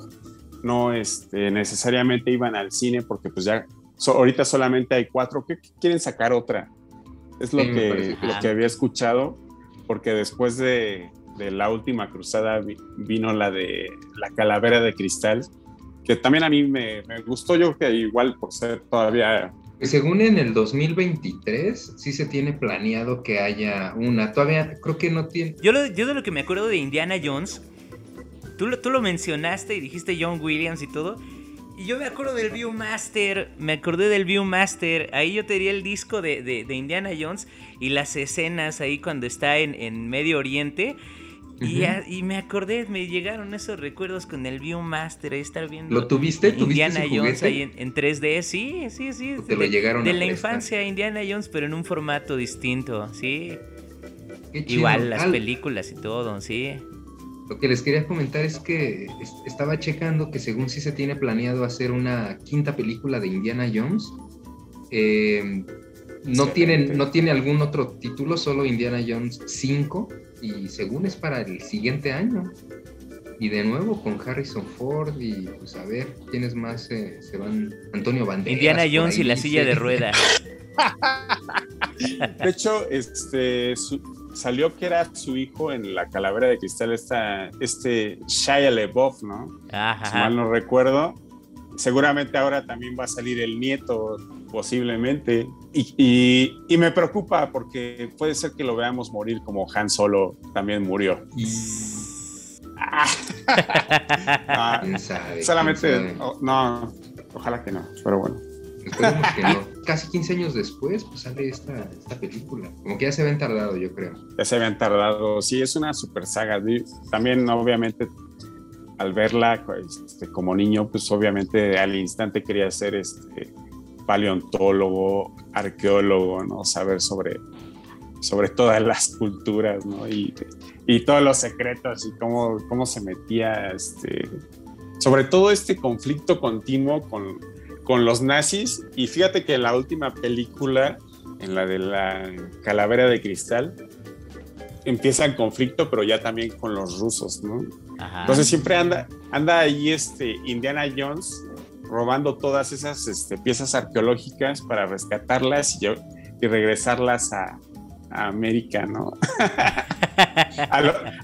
no este, necesariamente iban al cine porque pues ya ahorita solamente hay cuatro que quieren sacar otra. Es lo, que, lo que había escuchado porque después de, de, la última cruzada vino la de la calavera de cristal que también a mí me, me gustó yo que igual por ser todavía según en el 2023, sí se tiene planeado que haya una. Todavía creo que no tiene. Yo, yo de lo que me acuerdo de Indiana Jones, tú, tú lo mencionaste y dijiste John Williams y todo. Y yo me acuerdo del Viewmaster, me acordé del Viewmaster. Ahí yo tenía el disco de, Indiana Jones y las escenas ahí cuando está en, en Medio Oriente. y, me acordé, me llegaron esos recuerdos con el Viewmaster, ahí estar viendo. ¿Lo tuviste? Indiana Jones ahí en, 3D, sí, sí, sí. Te lo llegaron De la infancia Indiana Jones, pero en un formato distinto, sí. Igual las películas y todo, sí. Lo que les quería comentar es que estaba checando que según sí se tiene planeado hacer una quinta película de Indiana Jones. Eh, no, tienen, no tiene algún otro título, solo Indiana Jones 5 y según es para el siguiente año. Y de nuevo con Harrison Ford y pues a ver quiénes más se van. Antonio Banderas. Indiana Jones y la silla de rueda. de hecho, este salió que era su hijo en la calavera de cristal, esta, este Shia LeBoff, ¿no? Ajá. Si mal no recuerdo. Seguramente ahora también va a salir el nieto posiblemente. Y, me preocupa porque puede ser que lo veamos morir como Han Solo también murió. Ah. solamente, no, ojalá que no, pero bueno. Casi 15 años después, pues sale esta, esta película. Como que ya se habían tardado, yo creo. Ya se habían tardado. Sí, es una super saga. También, obviamente, al verla este, como niño, pues obviamente al instante quería ser este paleontólogo, arqueólogo, ¿no? Saber sobre, sobre todas las culturas, ¿no? Y, y todos los secretos y cómo, cómo se metía, este, sobre todo este conflicto continuo con, con los nazis. Y fíjate que en la última película, en la de la calavera de cristal, empieza el conflicto, pero ya también con los rusos, ¿no? Entonces siempre anda, anda ahí este Indiana Jones robando todas esas este, piezas arqueológicas para rescatarlas y, y regresarlas a, América, ¿no?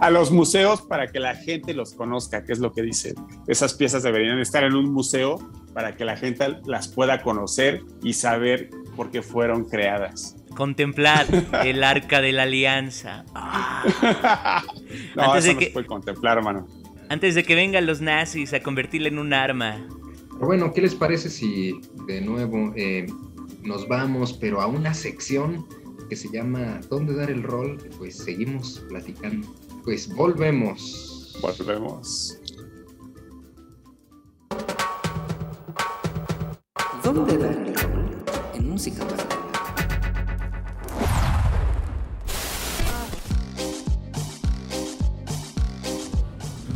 a, los museos para que la gente los conozca, que es lo que dicen. Esas piezas deberían estar en un museo para que la gente las pueda conocer y saber por qué fueron creadas. Contemplar el arca de la alianza. no, antes de que, no contemplar, hermano. Antes de que vengan los nazis a convertirla en un arma. bueno, ¿qué les parece si de nuevo eh, nos vamos, pero a una sección que se llama ¿Dónde dar el rol? Pues seguimos platicando. Pues volvemos. Volvemos. ¿Dónde dar el rol? En música para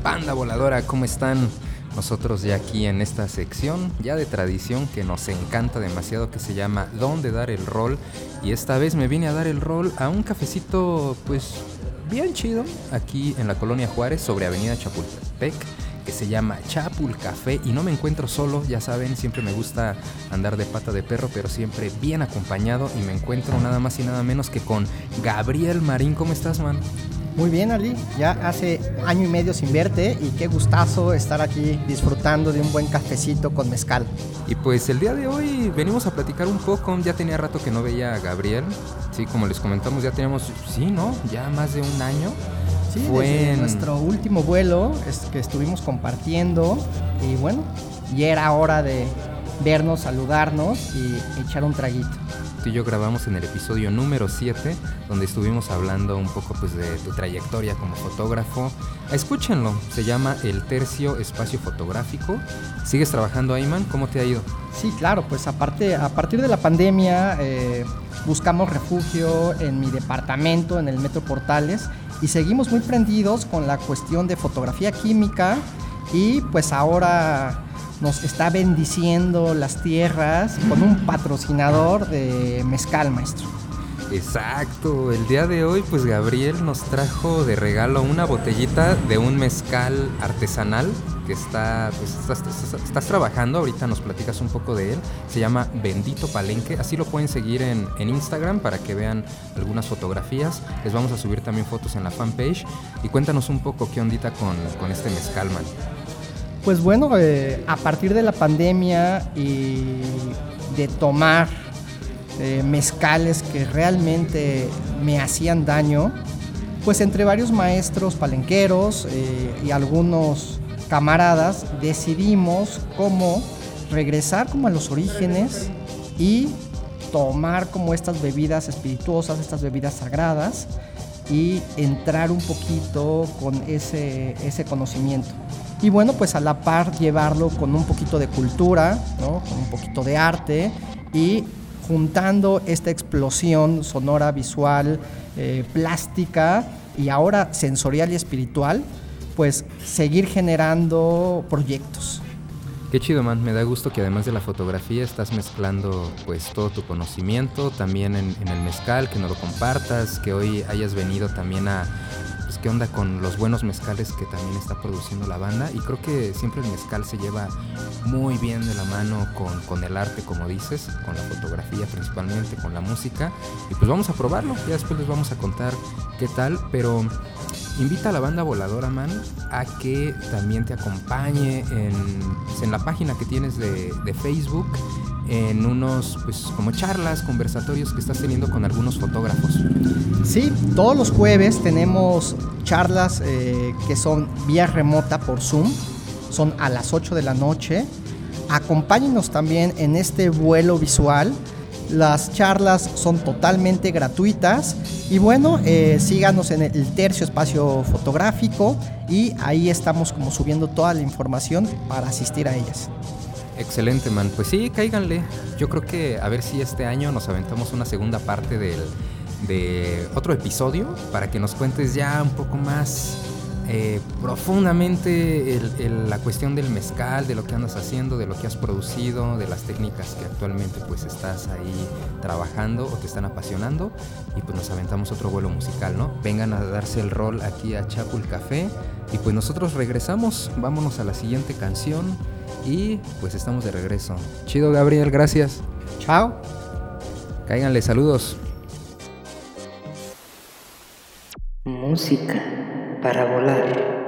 Banda voladora, ¿cómo están? Nosotros ya aquí en esta sección, ya de tradición que nos encanta demasiado, que se llama ¿Dónde dar el rol? Y esta vez me vine a dar el rol a un cafecito, pues, bien chido, aquí en la colonia Juárez, sobre Avenida Chapultepec que se llama Chapul Café y no me encuentro solo, ya saben, siempre me gusta andar de pata de perro, pero siempre bien acompañado y me encuentro nada más y nada menos que con Gabriel Marín. ¿Cómo estás, man? Muy bien, Ali. Ya hace año y medio sin verte y qué gustazo estar aquí disfrutando de un buen cafecito con mezcal. Y pues el día de hoy venimos a platicar un poco. Ya tenía rato que no veía a Gabriel. Sí, como les comentamos, ya teníamos, sí, ¿no? Ya más de un año. Sí, fue en... nuestro último vuelo es que estuvimos compartiendo y bueno, ya era hora de vernos, saludarnos y echar un traguito y yo grabamos en el episodio número 7, donde estuvimos hablando un poco pues de tu trayectoria como fotógrafo. Escúchenlo, se llama El Tercio Espacio Fotográfico. ¿Sigues trabajando ahí, man? ¿Cómo te ha ido? Sí, claro, pues aparte, a partir de la pandemia eh, buscamos refugio en mi departamento, en el Metro Portales, y seguimos muy prendidos con la cuestión de fotografía química y pues ahora nos está bendiciendo las tierras con un patrocinador de mezcal, maestro. Exacto, el día de hoy pues Gabriel nos trajo de regalo una botellita de un mezcal artesanal que está, pues estás, trabajando, ahorita nos platicas un poco de él, se llama Bendito Palenque, así lo pueden seguir en, Instagram para que vean algunas fotografías, les vamos a subir también fotos en la fanpage. Y cuéntanos un poco qué ondita con, con este mezcal, man. Pues bueno, eh, a partir de la pandemia y de tomar eh, mezcales que realmente me hacían daño, pues entre varios maestros palenqueros eh, y algunos camaradas decidimos cómo regresar como a los orígenes y tomar como estas bebidas espirituosas, estas bebidas sagradas, y entrar un poquito con ese, ese conocimiento. Y bueno, pues a la par llevarlo con un poquito de cultura, ¿no? con un poquito de arte y juntando esta explosión sonora, visual, eh, plástica y ahora sensorial y espiritual, pues seguir generando proyectos. Qué chido, man. Me da gusto que además de la fotografía estás mezclando pues todo tu conocimiento también en, en el mezcal, que nos lo compartas, que hoy hayas venido también a onda con los buenos mezcales que también está produciendo la banda. Y creo que siempre el mezcal se lleva muy bien de la mano con, con el arte, como dices, con la fotografía principalmente, con la música. Y pues vamos a probarlo, ya después les vamos a contar qué tal, pero invita a la banda Voladora Man a que también te acompañe en, pues, en la página que tienes de, de, Facebook, en unos, pues como charlas, conversatorios que estás teniendo con algunos fotógrafos. Sí, todos los jueves tenemos charlas eh, que son vía remota por Zoom, son a las 8 de la noche. Acompáñenos también en este vuelo visual las charlas son totalmente gratuitas y bueno, eh, síganos en el tercio espacio fotográfico y ahí estamos como subiendo toda la información para asistir a ellas. Excelente, man. Pues sí, cáiganle. Yo creo que a ver si este año nos aventamos una segunda parte del, de otro episodio para que nos cuentes ya un poco más eh, profundamente la cuestión del mezcal, de lo que andas haciendo, de lo que has producido, de las técnicas que actualmente pues estás ahí trabajando o te están apasionando y pues nos aventamos otro vuelo musical, ¿no? Vengan a darse el rol aquí a Chapul Café y pues nosotros regresamos, vámonos a la siguiente canción y pues estamos de regreso. Chido Gabriel, gracias. Chao. Cáiganle, saludos. Música para volar.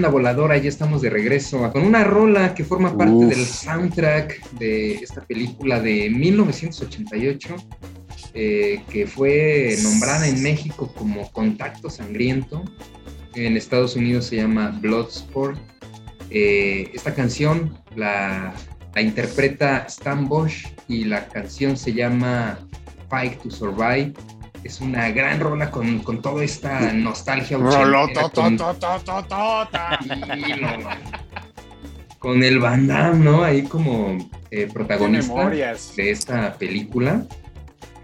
Banda voladora, ya estamos de regreso con una rola que forma parte Uf. del soundtrack de esta película de 1988, eh, que fue nombrada en México como Contacto Sangriento. En Estados Unidos se llama Bloodsport. Eh, esta canción la, la interpreta Stan Bosch y la canción se llama Fight to Survive. Es una gran rola con, con toda esta nostalgia. con-. Con el Van Damme, ¿no? Ahí como eh, protagonista de esta película.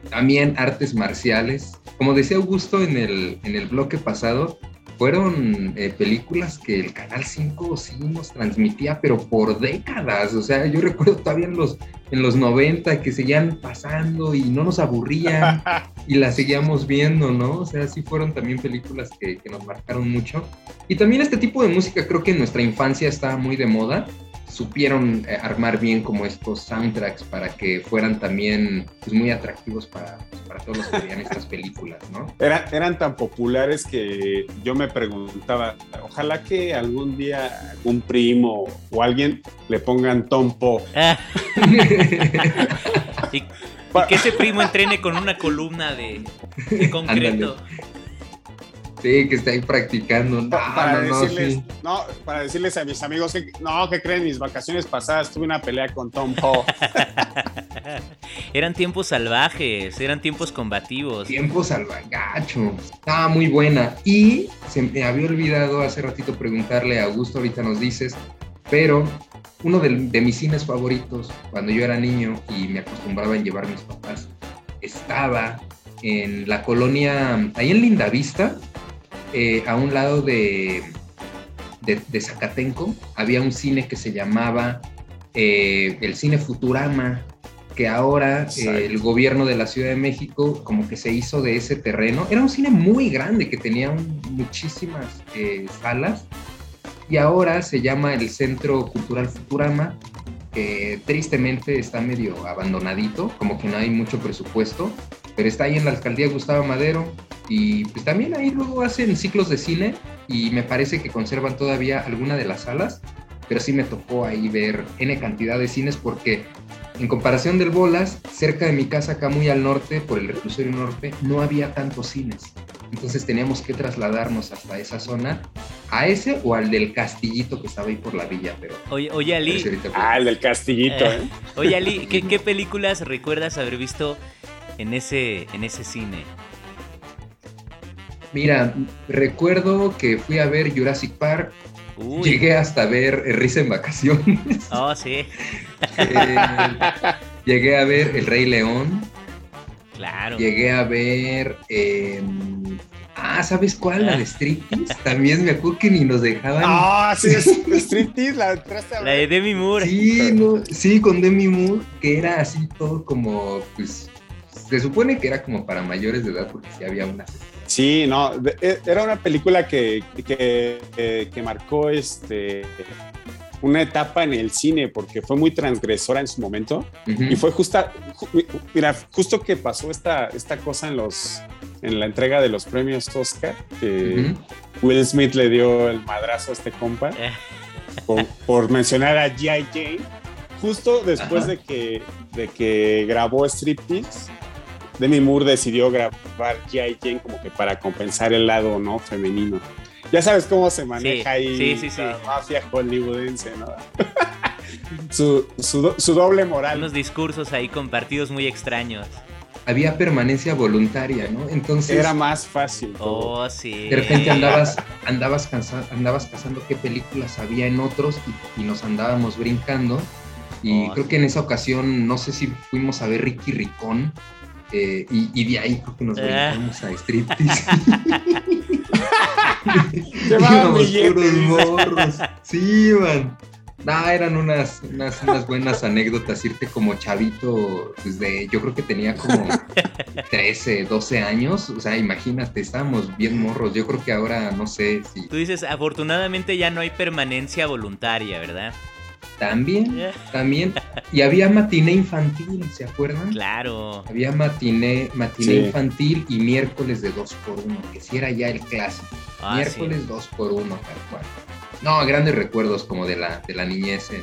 También artes marciales. Como decía Augusto en el, en el bloque pasado, fueron eh, películas que el Canal 5 sí nos transmitía, pero por décadas. O sea, yo recuerdo todavía en los, en los 90 que seguían pasando y no nos aburrían y las seguíamos viendo, ¿no? O sea, sí fueron también películas que, que nos marcaron mucho. Y también este tipo de música creo que en nuestra infancia estaba muy de moda. Supieron eh, armar bien como estos soundtracks para que fueran también pues, muy atractivos para, pues, para todos los que veían estas películas, ¿no? Eran, eran tan populares que yo me preguntaba, ojalá que algún día un primo o alguien le pongan Tom Po. Ah, y, y que ese primo entrene con una columna de, de concreto. Sí, que está ahí practicando. No, Pa- para, no, no, decirles, sí. no, para decirles a mis amigos que no, que creen mis vacaciones pasadas tuve una pelea con Tom Po. Eran tiempos salvajes, eran tiempos combativos. Tiempo salvagacho. Estaba muy buena. Y se me había olvidado hace ratito preguntarle a Augusto, ahorita nos dices, pero uno de, de mis cines favoritos cuando yo era niño y me acostumbraba a llevar mis papás estaba en la colonia, ahí en Lindavista, eh, a un lado de, de, de Zacatenco, había un cine que se llamaba eh, el Cine Futurama, que ahora eh, el gobierno de la Ciudad de México como que se hizo de ese terreno. Era un cine muy grande que tenía un- muchísimas salas y ahora se llama el Centro Cultural Futurama, que tristemente está medio abandonadito, como que no hay mucho presupuesto, pero está ahí en la alcaldía Gustavo Madero y pues también ahí luego hacen ciclos de cine y me parece que conservan todavía alguna de las salas, pero sí me tocó ahí ver N cantidad de cines porque en comparación del Bolas, cerca de mi casa, acá muy al norte, por el reclusorio norte, no había tantos cines. Entonces teníamos que trasladarnos hasta esa zona, a ese o al del castillito que estaba ahí por la villa, pero... Oye, oye Ali, Ah, el del castillito, Eh, ¿eh? oye, Ali, ¿qué, qué películas recuerdas haber visto en ese, en ese cine? Mira, recuerdo que fui a ver Jurassic Park, Uy, llegué hasta ver Risa en Vacaciones, oh, sí, eh, llegué a ver El Rey León, claro. llegué a ver... eh, ah, ¿sabes cuál? La de Striptease. También me acuerdo que ni nos dejaban... Ah, sí, es Striptease, la entraste a La de ver. Demi Moore. Sí, no, sí, con Demi Moore, que era así todo como, pues, se supone que era como para mayores de edad, porque sí había unas. Sí, no, e- era una película que, que, que- que marcó este, una etapa en el cine porque fue muy transgresora en su momento Ujú. y fue justa, ju- mira, justo que pasó esta, esta cosa en los en la entrega de los premios Oscar, que. Will Smith le dio el madrazo a este compa Eh, por, por mencionar a G.I. Jane, justo después Ajá. de que, de que grabó Striptease, Demi Moore decidió grabar G.I. Jane como que para compensar el lado no femenino. Ya sabes cómo se maneja Sí, ahí sí, sí, sí. la mafia hollywoodense, ¿no? su, su su doble moral. unos discursos ahí compartidos muy extraños. Había permanencia voluntaria, ¿no? Entonces, Era más fácil. todo. Oh, sí. de repente andabas, andabas, cansa- andabas cazando qué películas había en otros y, y nos andábamos brincando. Y Oh, creo sí. que en esa ocasión, no sé si fuimos a ver Ricky Ricón. Eh, y, y de ahí creo que nos Ah. brincamos a Striptease. Billetes. puros morros. Sí, man. No, eran unas, unas, unas buenas anécdotas. Irte como chavito, desde yo creo que tenía como 13, 12 años. O sea, imagínate, estábamos bien morros. Yo creo que ahora no sé si. Tú dices, afortunadamente ya no hay permanencia voluntaria, ¿verdad? También, también. Y había matiné infantil, ¿se acuerdan? Claro. Había matiné, matiné infantil y miércoles de 2 por 1 que si era ya el clásico. Ah, miércoles 2 por 1 tal cual. No, grandes recuerdos como de la, de la niñez en,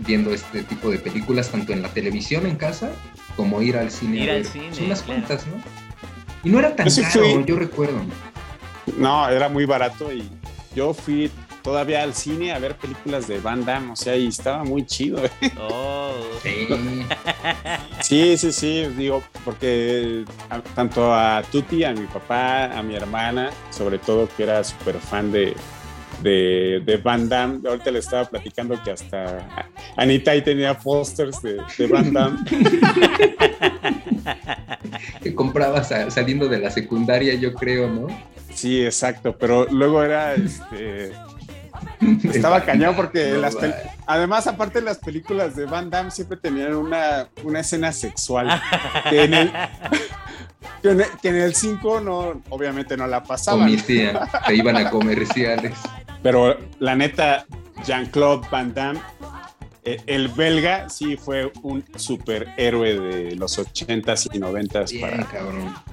viendo este tipo de películas, tanto en la televisión en casa como ir al cine. Ir al cine. Son unas cuantas, ¿no? Y no era tan caro, yo recuerdo. No, era muy barato y yo fui todavía al cine a ver películas de Van Damme, o sea, y estaba muy chido. ¿eh? Oh. Sí. sí, sí, digo, porque tanto a Tuti, a mi papá, a mi hermana, sobre todo que era súper fan de, de, de, Van Damme. Ahorita le estaba platicando que hasta Anita ahí tenía pósters de, de, Van Damme. que comprabas saliendo de la secundaria, yo creo, ¿no? Sí, exacto, pero luego era este estaba cañón porque las además, aparte las películas de Van Damme siempre tenían una, una escena sexual. que en el, que en el 5 no, obviamente no la pasaban. se iban a comerciales. Pero la neta, Jean-Claude Van Damme el belga sí fue un superhéroe de los 80s y 90s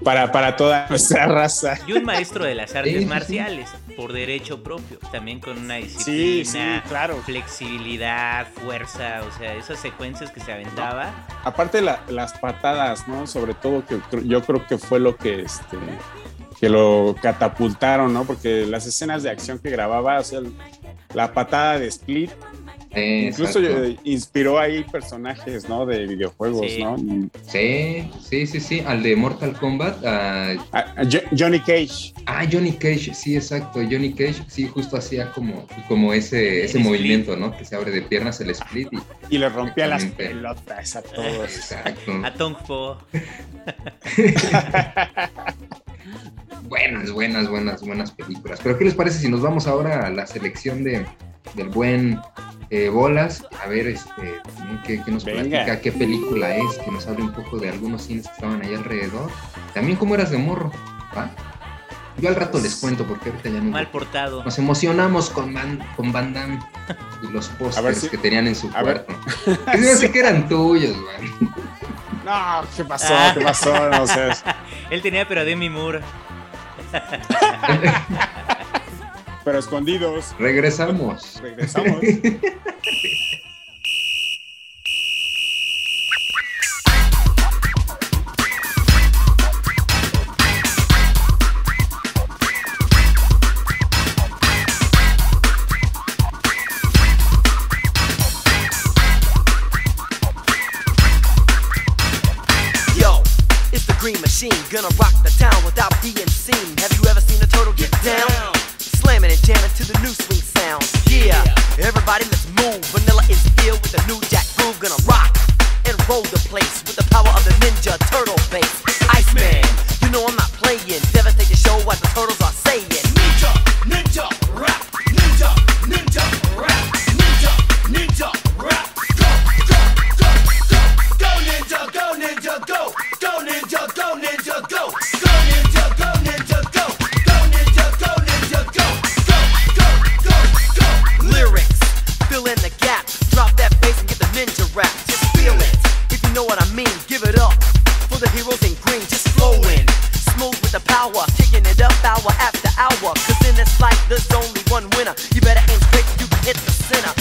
para, para, toda nuestra raza. Y un maestro de las artes marciales, por derecho propio, también con una disciplina, claro. flexibilidad, fuerza, o sea, esas secuencias que se aventaba. Aparte las patadas, ¿no? Sobre todo que yo creo que fue lo que este que lo catapultaron, ¿no? Porque las escenas de acción que grababa, o sea, la patada de Split Incluso eh, inspiró ahí personajes, ¿no? De videojuegos, ¿no? Sí, sí, sí, sí. Al de Mortal Kombat. Johnny Cage. Ah, Johnny Cage, sí, exacto. Johnny Cage, sí, justo hacía como, como ese, ese movimiento, ¿no? Que se abre de piernas el split. Y, y le rompía las pelotas a todos. Exacto. A Tongpo. buenas, buenas, buenas, buenas películas. Pero ¿qué les parece si nos vamos ahora a la selección de, del buen eh, bolas, a ver este, qué, nos platica, qué película es, que nos hable un poco de algunos cines que estaban ahí alrededor. También cómo eras de morro, Yo al rato les cuento porque ahorita ya no. Mal portado. Nos emocionamos con, Van, con Van Damme y los pósters que tenían en su cuarto. Yo sé que eran tuyos, man. No, ¿qué pasó? ¿Qué pasó? No sé. Él tenía pero Demi Moore. pero escondidos. Regresamos. Regresamos. Gonna rock the town without being seen. Have you ever seen a turtle get down? slamming and jamming to the new swing sound. Yeah, everybody let's move. Vanilla is here with the new jack hour after hour. Cause in this life, there's only one winner. You better aim straight, you can hit the center.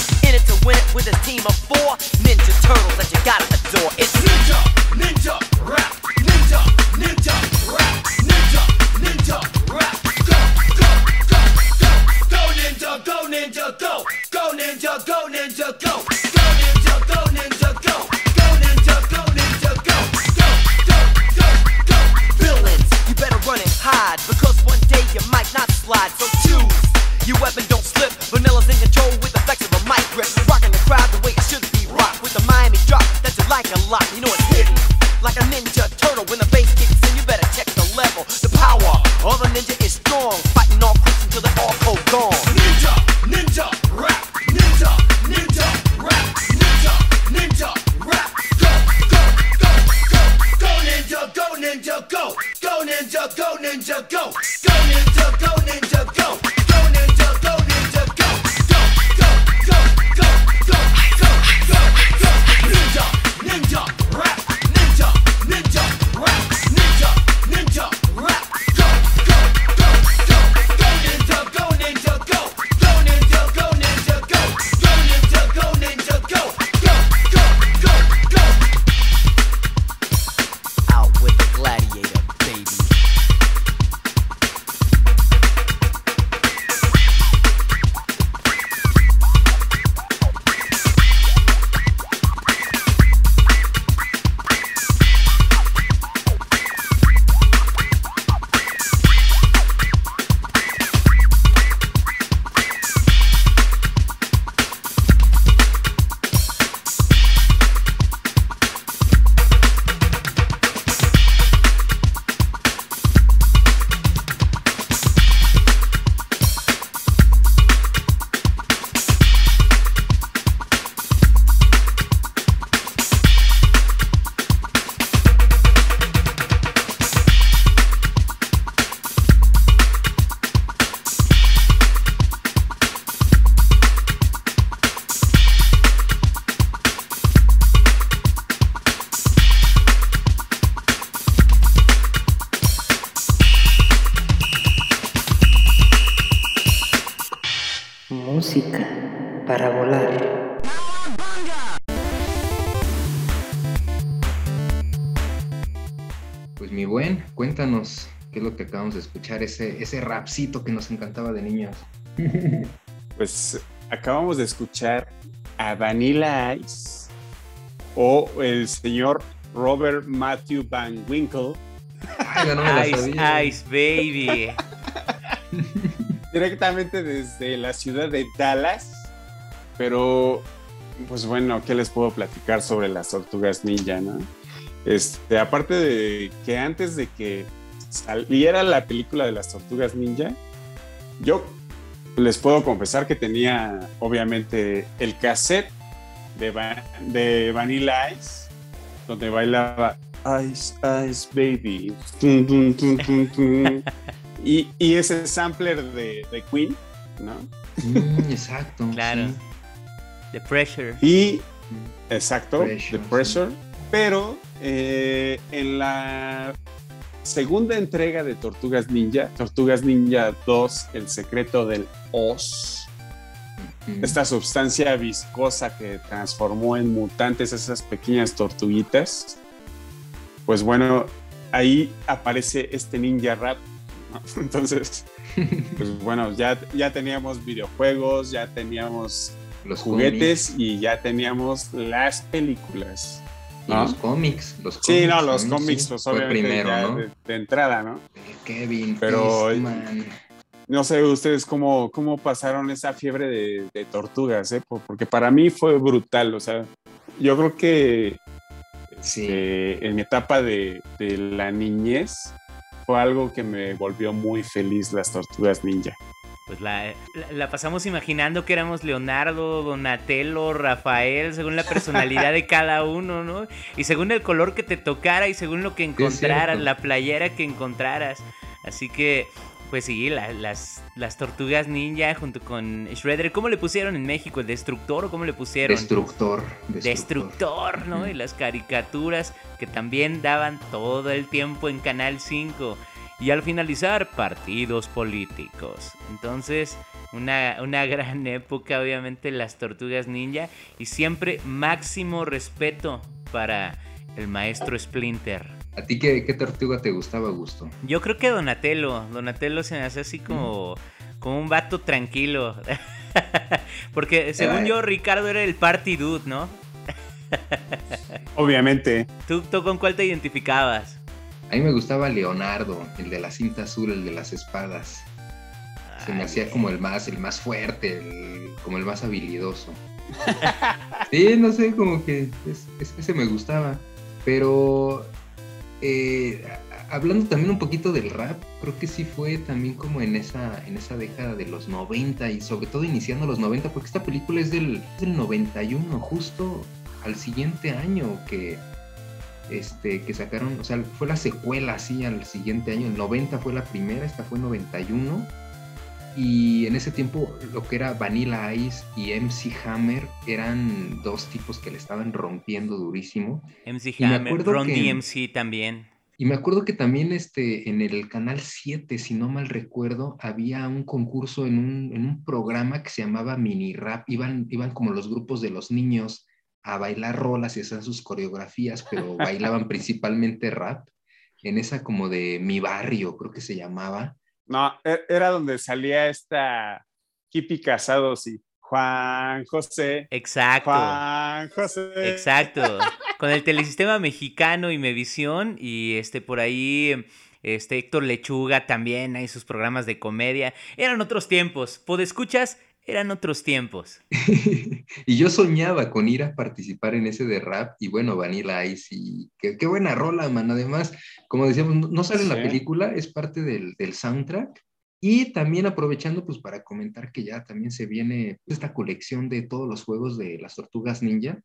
Volar. Pues mi buen, cuéntanos qué es lo que acabamos de escuchar, ese, ese rapcito que nos encantaba de niños. Pues acabamos de escuchar a Vanilla Ice o el señor Robert Matthew Van Winkle. Ay, no me la Ice, sabía. Ice, baby. directamente desde la ciudad de Dallas. Pero, pues bueno, ¿qué les puedo platicar sobre las tortugas ninja? Este, aparte de que antes de que saliera la película de las tortugas ninja, yo les puedo confesar que tenía, obviamente, el cassette de, de Vanilla Ice, donde bailaba Ice, Ice Baby. Y, y ese sampler de, de Queen, ¿no? Mm, exacto. Claro. sí. The Pressure. Y, exacto, Pressure, The Pressure. Pero eh, en la segunda entrega de Tortugas Ninja, Tortugas Ninja 2, El secreto del Oz, Mm. esta sustancia viscosa que transformó en mutantes esas pequeñas tortuguitas, pues bueno, ahí aparece este ninja rap. ¿No? Entonces, pues bueno, ya, ya teníamos videojuegos, ya teníamos Los juguetes y ya teníamos las películas. cómics, los cómics. Los Sí, no, cómics los cómics, sí. pues Fue primero, ¿no? de, de entrada, ¿no? Kevin, Pero-. No sé ustedes cómo, cómo pasaron esa fiebre de, de tortugas, ¿eh? Por- Porque para mí fue brutal, o sea, yo creo que Sí. este, en mi etapa de, de la niñez fue algo que me volvió muy feliz las tortugas ninja. Pues la, la- la pasamos imaginando que éramos Leonardo, Donatello, Rafael, según la personalidad de cada uno, ¿no? Y según el color que te tocara y según lo que encontraras, la playera que encontraras. Así que, pues sí, la- las, las tortugas ninja junto con Shredder, ¿cómo le pusieron en México? ¿El destructor o cómo le pusieron? Destructor. Destructor, ¿no? Y las caricaturas que también daban todo el tiempo en Canal 5. Y al finalizar, partidos políticos. Entonces, una, una gran época, obviamente, las tortugas ninja. Y siempre máximo respeto para el maestro Splinter. ¿A ti qué, qué tortuga te gustaba, Gusto? Yo creo que Donatello. Donatello se me hace así como, como un vato tranquilo. Porque según yo, Ricardo era el party dude, ¿no? Obviamente, ¿Tú, tú con cuál te identificabas? A mí me gustaba Leonardo, el de la cinta azul, el de las espadas. Se me Ay, hacía como el más, el más fuerte, el- como el más habilidoso. Sí, no sé, como que es- es- ese me gustaba. Pero eh, hablando también un poquito del rap, creo que sí fue también como en esa, en esa década de los 90 y sobre todo iniciando los 90, porque esta película es del, del 91, justo al siguiente año que, este, que sacaron, o sea, fue la secuela así al siguiente año, el 90 fue la primera, esta fue 91. Y en ese tiempo lo que era Vanilla Ice y MC Hammer eran dos tipos que le estaban rompiendo durísimo. MC Y me Hammer, acuerdo Ron que- DMC también. Y me acuerdo que también este, en el canal 7, si no mal recuerdo, había un concurso en un, en un programa que se llamaba Mini Rap. Iban, iban como los grupos de los niños a bailar rolas y hacer sus coreografías, pero bailaban principalmente rap. En esa como de Mi Barrio, creo que se llamaba. No, e- era donde salía esta Kipi Casados y Juan José. Exacto. Juan José. Exacto. Con el telesistema mexicano y Mevisión y este por ahí este Héctor Lechuga también hay sus programas de comedia. Eran otros tiempos. escuchas? Eran otros tiempos. y yo soñaba con ir a participar en ese de rap y bueno, Vanilla Ice y qué, qué buena rola, man. Además, como decíamos, no, no sale en la película, es parte del, del soundtrack. Y también aprovechando pues para comentar que ya también se viene esta colección de todos los juegos de las tortugas ninja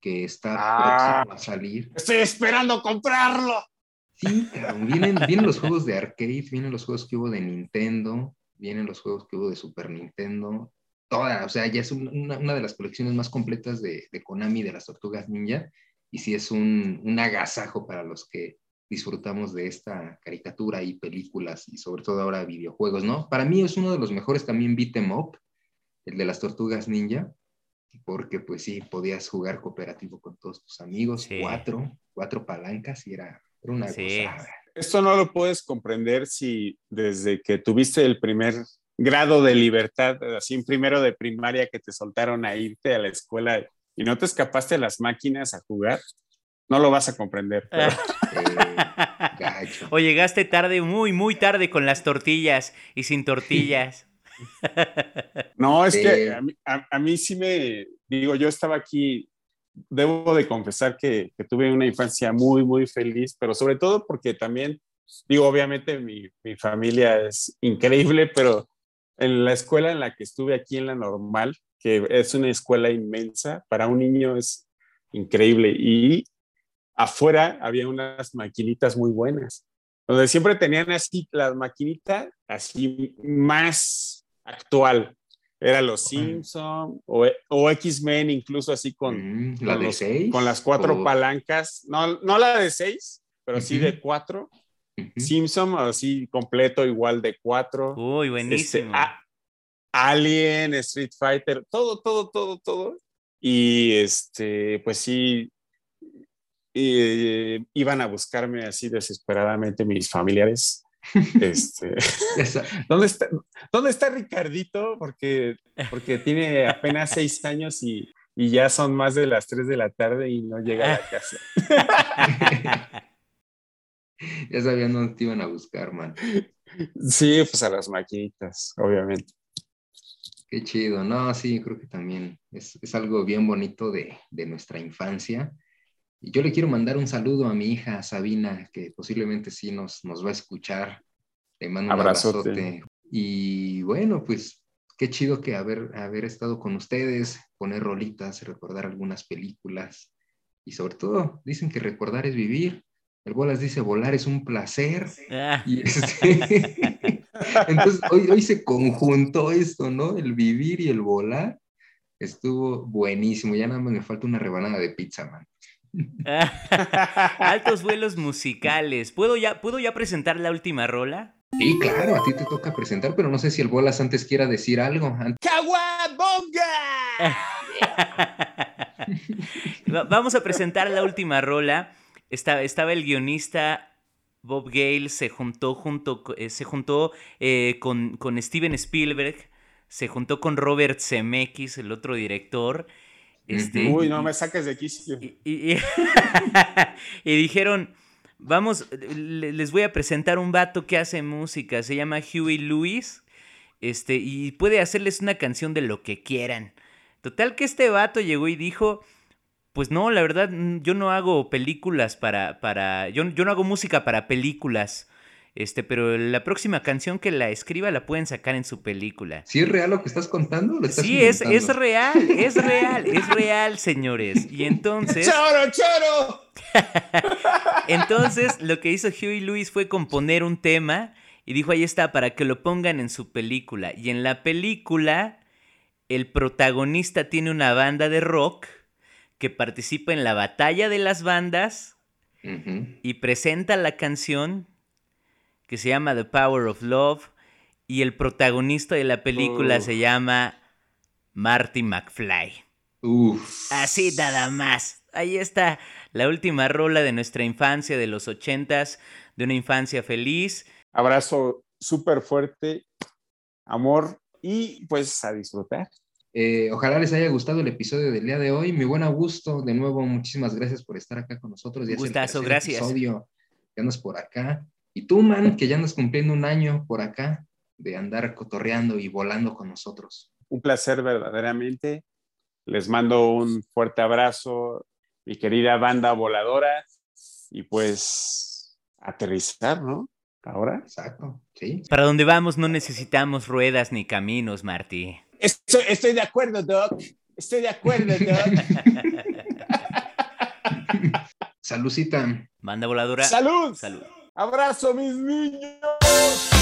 que está Ah. próximo a salir. Estoy esperando comprarlo. Sí, cabrón, vienen, vienen los juegos de arcade, vienen los juegos que hubo de Nintendo, vienen los juegos que hubo de Super Nintendo, toda, o sea, ya es un- una, una de las colecciones más completas de, de Konami de las Tortugas Ninja, y sí es un, un agasajo para los que disfrutamos de esta caricatura y películas, y sobre todo ahora videojuegos, ¿no? Para mí es uno de los mejores también beat 'em up, el de las Tortugas Ninja, porque pues sí, podías jugar cooperativo con todos tus amigos, cuatro, cuatro palancas y era, una sí. Esto no lo puedes comprender si desde que tuviste el primer grado de libertad, así en primero de primaria que te soltaron a irte a la escuela y no te escapaste a las máquinas a jugar, no lo vas a comprender. o llegaste tarde, muy, muy tarde con las tortillas y sin tortillas. no, es que a mí, sí me, digo, yo estaba aquí, debo de confesar que, tuve una infancia muy, muy feliz, pero sobre todo porque también, digo, obviamente mi, mi familia es increíble, pero en la escuela en la que estuve aquí en la normal, que es una escuela inmensa, para un niño es increíble. Y afuera había unas maquinitas muy buenas, donde siempre tenían así la maquinita así más actual. Era los Simpson o, o X-Men, incluso así con, mm, ¿La de con las cuatro palancas. No, no la de seis, pero sí de cuatro. Simpson, así completo, igual de cuatro. Uy, este, buenísimo. Alien, Street Fighter, todo, todo, todo, todo. Y este, pues sí, eh, iban a buscarme así desesperadamente mis familiares. Este, ¿dónde, está, ¿Dónde está Ricardito? Porque, porque tiene apenas seis años y, y ya son más de las tres de la tarde y no llega a la casa. ya sabían dónde te iban a buscar, man. Sí, pues a las maquinitas, obviamente. Qué chido, no, sí, creo que también es, es algo bien bonito de, de, nuestra infancia. Y yo le quiero mandar un saludo a mi hija Sabina, que posiblemente sí nos, nos va a escuchar. Le mando un abrazote. Y bueno, pues qué chido que haber, haber estado con ustedes, poner rolitas, recordar algunas películas. Y sobre todo, dicen que recordar es vivir. El Bolas dice, volar es un placer. Ah. Este, entonces, hoy, hoy se conjuntó esto, ¿no? El vivir y el volar. Estuvo buenísimo. Ya nada más me falta una rebanada de pizza, man. Altos vuelos musicales. ¿Puedo ya, ¿Puedo ya presentar la última rola? Sí, claro, a ti te toca presentar, pero no sé si el Bolas antes quiera decir algo. ¡Caguabonga! Vamos a presentar la última rola estaba el guionista Bob Gale, se juntó, junto, eh, se juntó eh, con, Steven Spielberg, se juntó con Robert Zemeckis, el otro director. Este, Uy, no me saques de aquí. Y, y, dijeron, vamos, les voy a presentar un vato que hace música, se llama Huey Lewis, este, y puede hacerles una canción de lo que quieran. Total que este vato llegó y dijo, pues no, la verdad, yo no hago películas para. para yo, yo no hago música para películas. Este, pero la próxima canción que la escriba la pueden sacar en su película. ¿Sí es real lo que estás contando? sí, es, es, real, es real, es real, señores. Y entonces. ¡Choro, choro! entonces, lo que hizo Huey Lewis fue componer un tema y dijo: ahí está, para que lo pongan en su película. Y en la película, el protagonista tiene una banda de rock que participa en la batalla de las bandas y presenta la canción que se llama The Power of Love y el protagonista de la película se llama Marty McFly. Así nada más. Ahí está la última rola de nuestra infancia de los ochentas, de una infancia feliz. Abrazo súper fuerte, amor y pues a disfrutar. Eh, ojalá les haya gustado el episodio del día de hoy. Mi buen Augusto, de nuevo, muchísimas gracias por estar acá con nosotros. Ya Gustazo, gracias. Episodio, ya andas por acá. Y tú, man, que ya andas cumpliendo un año por acá de andar cotorreando y volando con nosotros. Un placer verdaderamente. Les mando un fuerte abrazo, mi querida banda voladora. Y pues aterrizar, ¿no? Ahora. Exacto, sí. Para donde vamos no necesitamos ruedas ni caminos, Martí. Estoy, de acuerdo, Doc. Estoy de acuerdo, Doc. Saludcita. Manda voladora. Salud. Salud. Abrazo, mis niños.